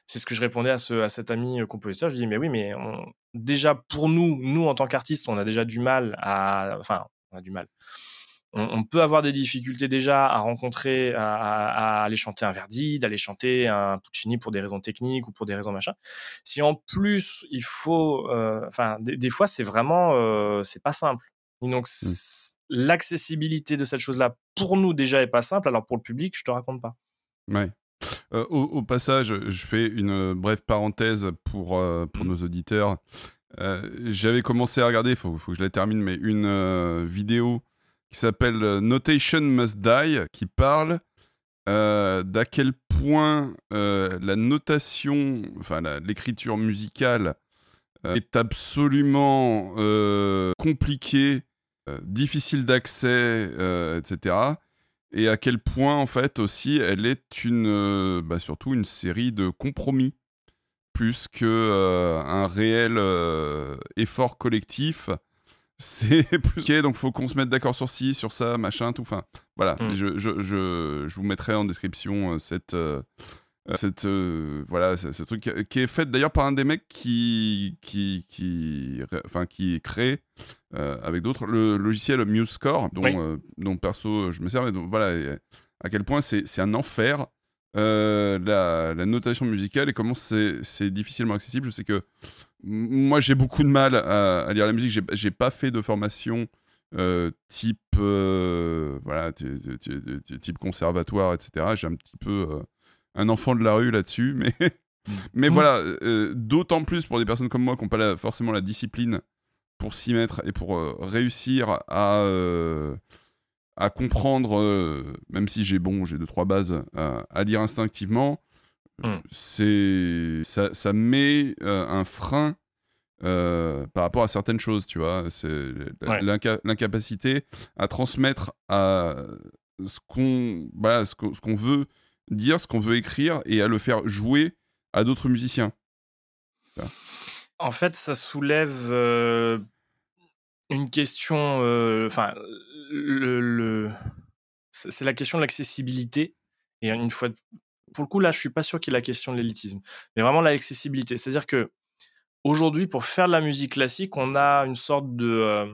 c'est ce que je répondais à, ce, à cet ami compositeur. Je lui dis, mais oui, mais déjà pour nous, nous en tant qu'artistes, on a déjà du mal à. Enfin, on a du mal. On, peut avoir des difficultés déjà à rencontrer, à, aller chanter un Verdi, d'aller chanter un Puccini pour des raisons techniques ou pour des raisons machin. Si en plus il faut, enfin, des, fois c'est vraiment, c'est pas simple. Et donc mmh l'accessibilité de cette chose-là, pour nous déjà, est pas simple. Alors pour le public, je te raconte pas. Ouais. Euh, au, passage, je fais une euh, brève parenthèse pour, euh, pour mmh. nos auditeurs. J'avais commencé à regarder, il faut, que je la termine, mais une vidéo qui s'appelle Notation Must Die, qui parle d'à quel point la notation, enfin l'écriture musicale est absolument compliquée euh, difficile d'accès, euh, etc. Et à quel point, en fait, aussi, elle est une, euh, bah, surtout une série de compromis, plus qu'un un réel effort collectif c'est plus ok donc faut qu'on se mette d'accord sur ci sur ça machin tout enfin voilà Mm. je, je, je, je vous mettrai en description euh, cette euh, euh, cette euh, voilà ce, ce truc qui- est fait d'ailleurs par un des mecs qui qui qui enfin qui crée euh, avec d'autres le logiciel MuseScore dont Oui. euh, dont perso je me sers mais donc voilà à quel point c'est c'est un enfer euh, la, la notation musicale et comment c'est difficilement accessible je sais que Moi, j'ai beaucoup de mal à, à lire la musique. J'ai- pas fait de formation euh, type, euh, voilà, type conservatoire, etc. J'ai un petit peu un enfant de la rue là-dessus, mais, mais Mm. voilà, d'autant plus pour des personnes comme moi qui n'ont pas la- forcément la discipline pour s'y mettre et pour réussir à, à comprendre, euh, même si j'ai bon, j'ai deux trois bases à, à lire instinctivement, Mm. c'est ça, ça met euh, un frein euh, par rapport à certaines choses, tu vois. C'est Ouais. l'incapacité à transmettre à ce qu'on voilà, ce qu'on qu'on veut dire, ce qu'on veut écrire et à le faire jouer à d'autres musiciens. En fait, ça soulève euh, une question. euh, Enfin, c'est la question de l'accessibilité. Et une fois, pour le coup, là, je suis pas sûr qu'il y ait la question de l'élitisme, mais vraiment l'accessibilité. C'est-à-dire que aujourd'hui, pour faire de la musique classique, on a une sorte de euh,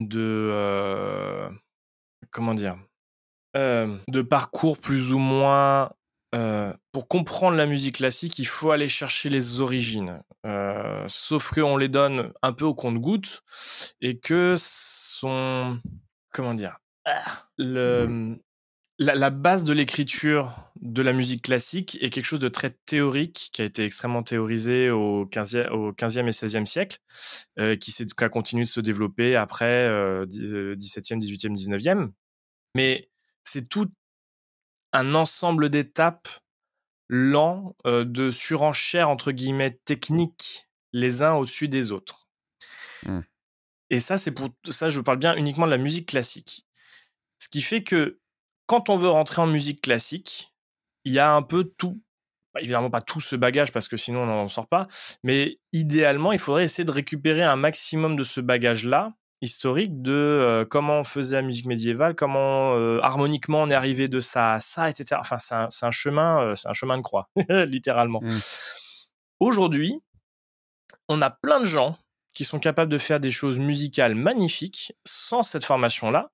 de euh, comment dire de parcours plus ou moins. Euh, pour comprendre la musique classique, il faut aller chercher les origines. Euh, sauf qu'on les donne un peu au compte-goutte et que son. Comment dire le, la, la base de l'écriture de la musique classique est quelque chose de très théorique, qui a été extrêmement théorisé au 15e, au 15e et 16e siècle, euh, qui, qui a continué de se développer après euh, dix- euh, 17e, 18e, 19e. Mais c'est tout un ensemble d'étapes lents euh, de surenchères, entre guillemets, techniques, les uns au-dessus des autres. Hmm. Et ça, c'est pour ça, je parle bien uniquement de la musique classique. Ce qui fait que quand on veut rentrer en musique classique, il y a un peu tout. Bah, évidemment, pas tout ce bagage parce que sinon on n'en sort pas. Mais idéalement, il faudrait essayer de récupérer un maximum de ce bagage-là, historique, de euh, comment on faisait la musique médiévale, comment euh, harmoniquement on est arrivé de ça à ça, etc. Enfin, c'est un, un chemin, euh, c'est un chemin de croix, littéralement. Mm. Aujourd'hui, on a plein de gens qui sont capables de faire des choses musicales magnifiques sans cette formation-là,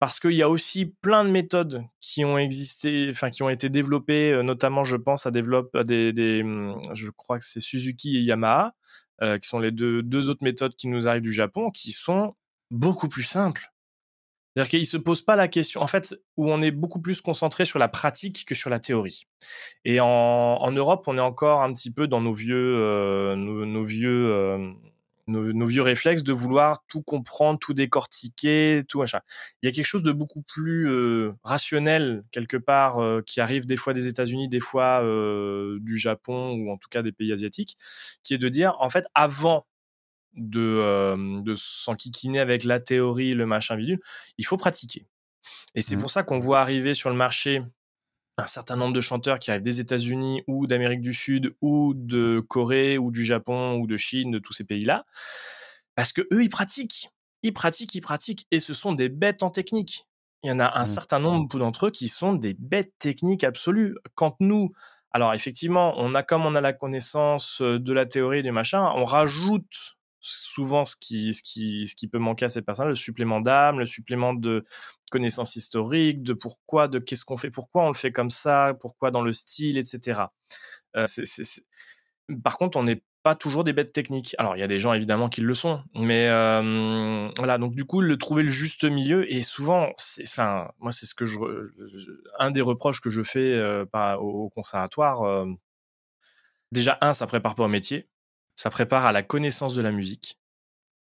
parce qu'il y a aussi plein de méthodes qui ont existé, enfin qui ont été développées, notamment je pense à, développe, des, des, hum, je crois que c'est Suzuki et Yamaha, euh, qui sont les deux, deux autres méthodes qui nous arrivent du Japon, qui sont beaucoup plus simples. C'est-à-dire qu'ils ne se posent pas la question, en fait, où on est beaucoup plus concentré sur la pratique que sur la théorie. Et en, Europe, on est encore un petit peu dans nos vieux, euh, nos, vieux, euh, nos, vieux réflexes de vouloir tout comprendre, tout décortiquer, tout machin. Il y a quelque chose de beaucoup plus euh, rationnel quelque part qui arrive des fois des États-Unis, des fois du Japon ou en tout cas des pays asiatiques, qui est de dire en fait avant de, euh, de s'enquiquiner avec la théorie, le machin bidule, il faut pratiquer. Et c'est Mhm. pour ça qu'on voit arriver sur le marché un certain nombre de chanteurs qui arrivent des États-Unis ou d'Amérique du Sud ou de Corée ou du Japon ou de Chine, de tous ces pays-là, parce que eux ils pratiquent, ils pratiquent, ils pratiquent, et ce sont des bêtes en technique. Il y en a un Mm. certain nombre d'entre eux qui sont des bêtes techniques absolues. Quand nous, alors effectivement, on a comme on a la connaissance euh, de la théorie et du machin, on rajoute souvent ce qui, peut manquer à ces personnes, le supplément d'âme, le supplément de connaissances historiques, de pourquoi, de qu'est-ce qu'on fait, pourquoi on le fait comme ça, pourquoi dans le style, etc. Euh, Par contre, on n'est pas toujours des bêtes techniques. Alors, il y a des gens évidemment qui le sont, mais voilà. Donc, du coup, le trouver le juste milieu et souvent, enfin, moi, c'est ce que je, un des reproches que je fais au, conservatoire. déjà, un, ça prépare pas au métier, ça prépare à la connaissance de la musique.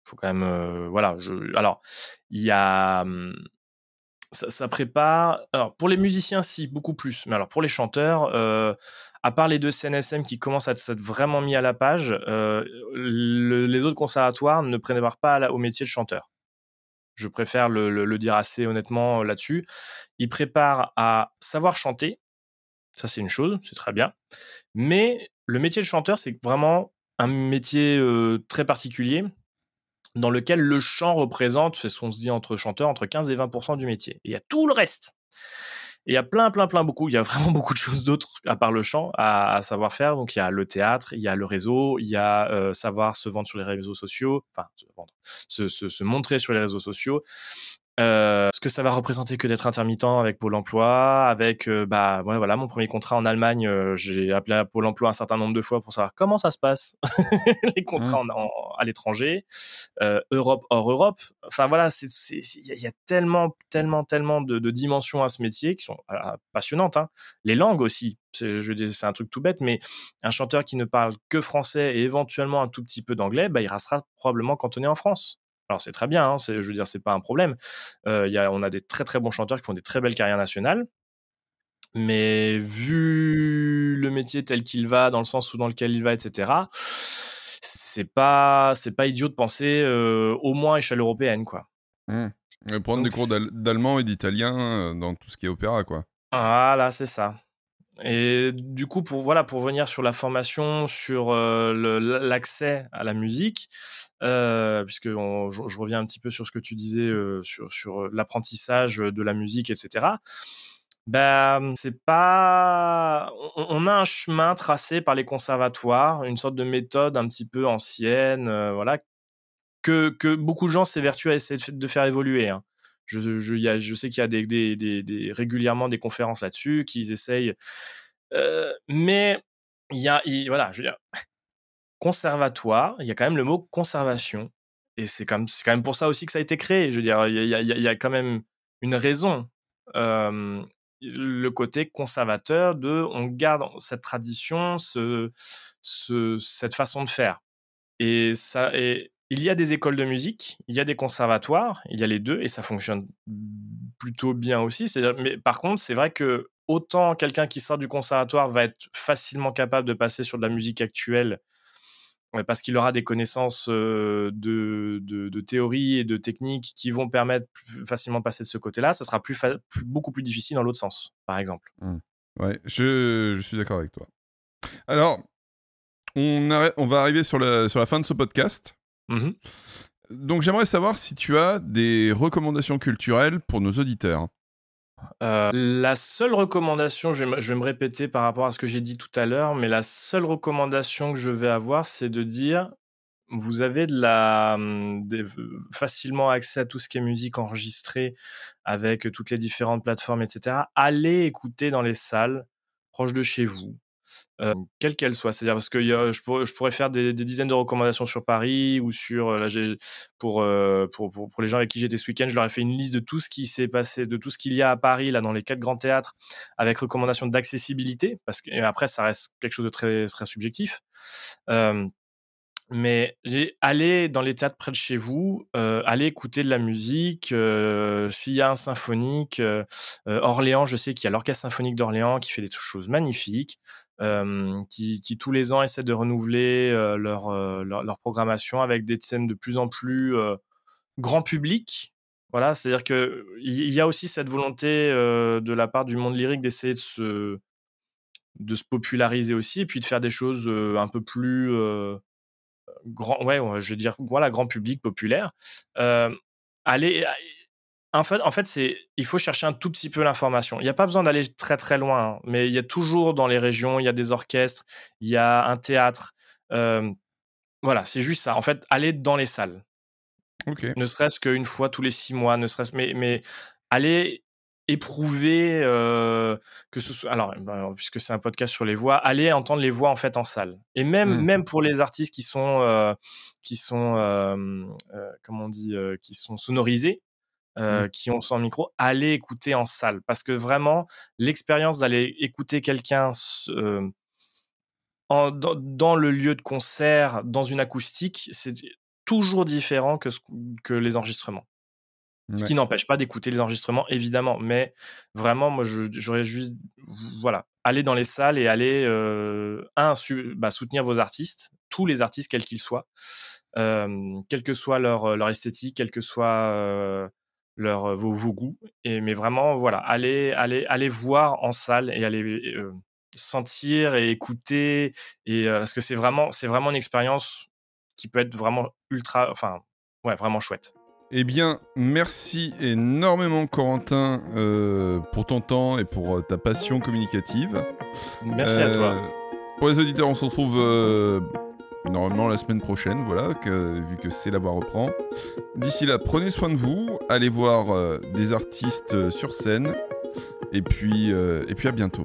Faut quand même, euh, voilà. Alors, il y a hum, ça, prépare. Alors, pour les musiciens, si, beaucoup plus. Mais alors, pour les chanteurs, euh, à part les deux CNSM qui commencent à s'être vraiment mis à la page, euh, le- les autres conservatoires ne préparent pas à la- au métier de chanteur. Je préfère le, le- dire assez honnêtement là-dessus. Ils préparent à savoir chanter. Ça, c'est une chose, c'est très bien. Mais le métier de chanteur, c'est vraiment un métier très particulier dans lequel le chant représente, c'est ce qu'on se dit entre chanteurs, entre 15 et 20% du métier. Et il y a tout le reste. Et il y a plein, plein, plein, beaucoup. Il y a vraiment beaucoup de choses d'autres à part le chant à, savoir faire. Donc il y a le théâtre, il y a le réseau, il y a savoir se vendre sur les réseaux sociaux, enfin se montrer sur les réseaux sociaux. Euh, ce que ça va représenter que d'être intermittent avec Pôle Emploi, avec euh, bah ouais, voilà mon premier contrat en Allemagne, euh, j'ai appelé à Pôle Emploi un certain nombre de fois pour savoir comment ça se passe les contrats mmh. à l'étranger, Europe hors Europe. Enfin voilà, c'est il y, a tellement tellement tellement de, de, dimensions à ce métier qui sont passionnantes. Hein. Les langues aussi, je c'est un truc tout bête, mais un chanteur qui ne parle que français et éventuellement un tout petit peu d'anglais, bah, il restera probablement cantonné en France. Alors c'est très bien, hein, je veux dire, c'est pas un problème. Euh, y a, on a des très très bons chanteurs qui font des très belles carrières nationales. Mais vu le métier tel qu'il va, dans le sens où dans lequel il va, etc., c'est pas c'est pas idiot de penser euh, au moins à échelle européenne, quoi. Mmh. Prendre des cours d'allemand et d'italien euh, dans tout ce qui est opéra, quoi. Voilà, c'est ça. Et du coup, pour voilà, pour venir sur la formation, sur euh, l'accès à la musique, euh, puisque je, reviens un petit peu sur ce que tu disais euh, sur, l'apprentissage de la musique, etc. Ben, c'est pas. On, a un chemin tracé par les conservatoires, une sorte de méthode un petit peu ancienne, voilà, que, que beaucoup de gens s'évertuent à essayer de, faire évoluer. Hein. Je, je, y a, je sais qu'il y a des, des, des, régulièrement des conférences là-dessus, qu'ils essayent. Euh, mais il y a, voilà, je veux dire, conservatoire, il y a quand même le mot conservation. Et c'est quand, quand même pour ça aussi que ça a été créé. Je veux dire, il y a, y a quand même une raison. Euh, le côté conservateur de on garde cette tradition, ce, ce, cette façon de faire. Et ça, et il y a des écoles de musique, il y a des conservatoires, il y a les deux et ça fonctionne plutôt bien aussi. Mais par contre, c'est vrai que autant quelqu'un qui sort du conservatoire va être facilement capable de passer sur de la musique actuelle parce qu'il aura des connaissances de, de, théorie et de technique qui vont permettre plus facilement passer de ce côté-là, ça sera beaucoup plus difficile dans l'autre sens, par exemple. Mmh. Ouais, je, suis d'accord avec toi. Alors, on, on va arriver sur la, sur la fin de ce podcast. Mmh Donc j'aimerais savoir si tu as des recommandations culturelles pour nos auditeurs. Euh, la seule recommandation, je vais, me répéter par rapport à ce que j'ai dit tout à l'heure, mais la seule recommandation que je vais avoir, c'est de dire, vous avez de la, mmh, facilement accès à tout ce qui est musique enregistrée avec toutes les différentes plateformes, etc. Allez écouter dans les salles proches de chez vous. Euh, quelle qu'elle soit. C'est-à-dire parce que je, pourrais, je, pourrais, faire des, dizaines de recommandations sur Paris ou sur euh, euh, pour, pour, pour, les gens avec qui j'étais ce week-end, je leur ai fait une liste de tout ce qui s'est passé, de tout ce qu'il y a à Paris là dans les quatre grands théâtres, avec recommandations d'accessibilité parce que après ça reste quelque chose de très très subjectif. Mais allez dans les théâtres près de chez vous, euh, allez écouter de la musique. Euh, s'il y a un symphonique, euh, Orléans, je sais qu'il y a l'Orchestre symphonique d'Orléans qui fait des choses magnifiques, qui, tous les ans essaie de renouveler leur, leur, programmation avec des thèmes de plus en plus grand public. Voilà, c'est-à-dire qu'il y a aussi cette volonté de la part du monde lyrique d'essayer de se, de se populariser aussi et puis de faire des choses un peu plus grand, ouais, je veux dire, voilà, grand public populaire. Euh, allez, en fait, en fait c'est, il faut chercher un tout petit peu l'information. Il n'y a pas besoin d'aller très très loin, hein, mais il y a toujours dans les régions, il y a des orchestres, il y a un théâtre. Euh, voilà, c'est juste ça. En fait, aller dans les salles. Ne serait-ce qu'une fois tous les six mois, ne serait-ce, mais, mais aller éprouver euh, que ce soit alors bah, puisque c'est un podcast sur les voix allez entendre les voix en fait en salle et même mmh. même pour les artistes qui sont euh, qui sont euh, comment on dit qui sont sonorisés mmh. qui ont son micro allez écouter en salle parce que vraiment l'expérience d'aller écouter quelqu'un dans, dans, le lieu de concert dans une acoustique c'est toujours différent que, que les enregistrements ce qui n'empêche pas d'écouter les enregistrements, évidemment. Mais vraiment, moi, j'aurais juste, voilà, aller dans les salles et aller, un, bah, soutenir vos artistes, tous les artistes, quels qu'ils soient, quelle que soit leur, leur esthétique, quel que soit leur, vos, vos, goûts. Et, mais vraiment, voilà, aller, aller, aller voir en salle et aller sentir et écouter. Et, parce que c'est vraiment, c'est vraiment une expérience qui peut être vraiment ultra, enfin, ouais, vraiment chouette. Eh bien, merci énormément Corentin euh, pour ton temps et pour euh, ta passion communicative. Merci à toi. Pour les auditeurs, on se retrouve normalement la semaine prochaine, voilà, vu que c'est la voix reprend. D'ici là, prenez soin de vous, allez voir des artistes sur scène, et puis, et puis à bientôt.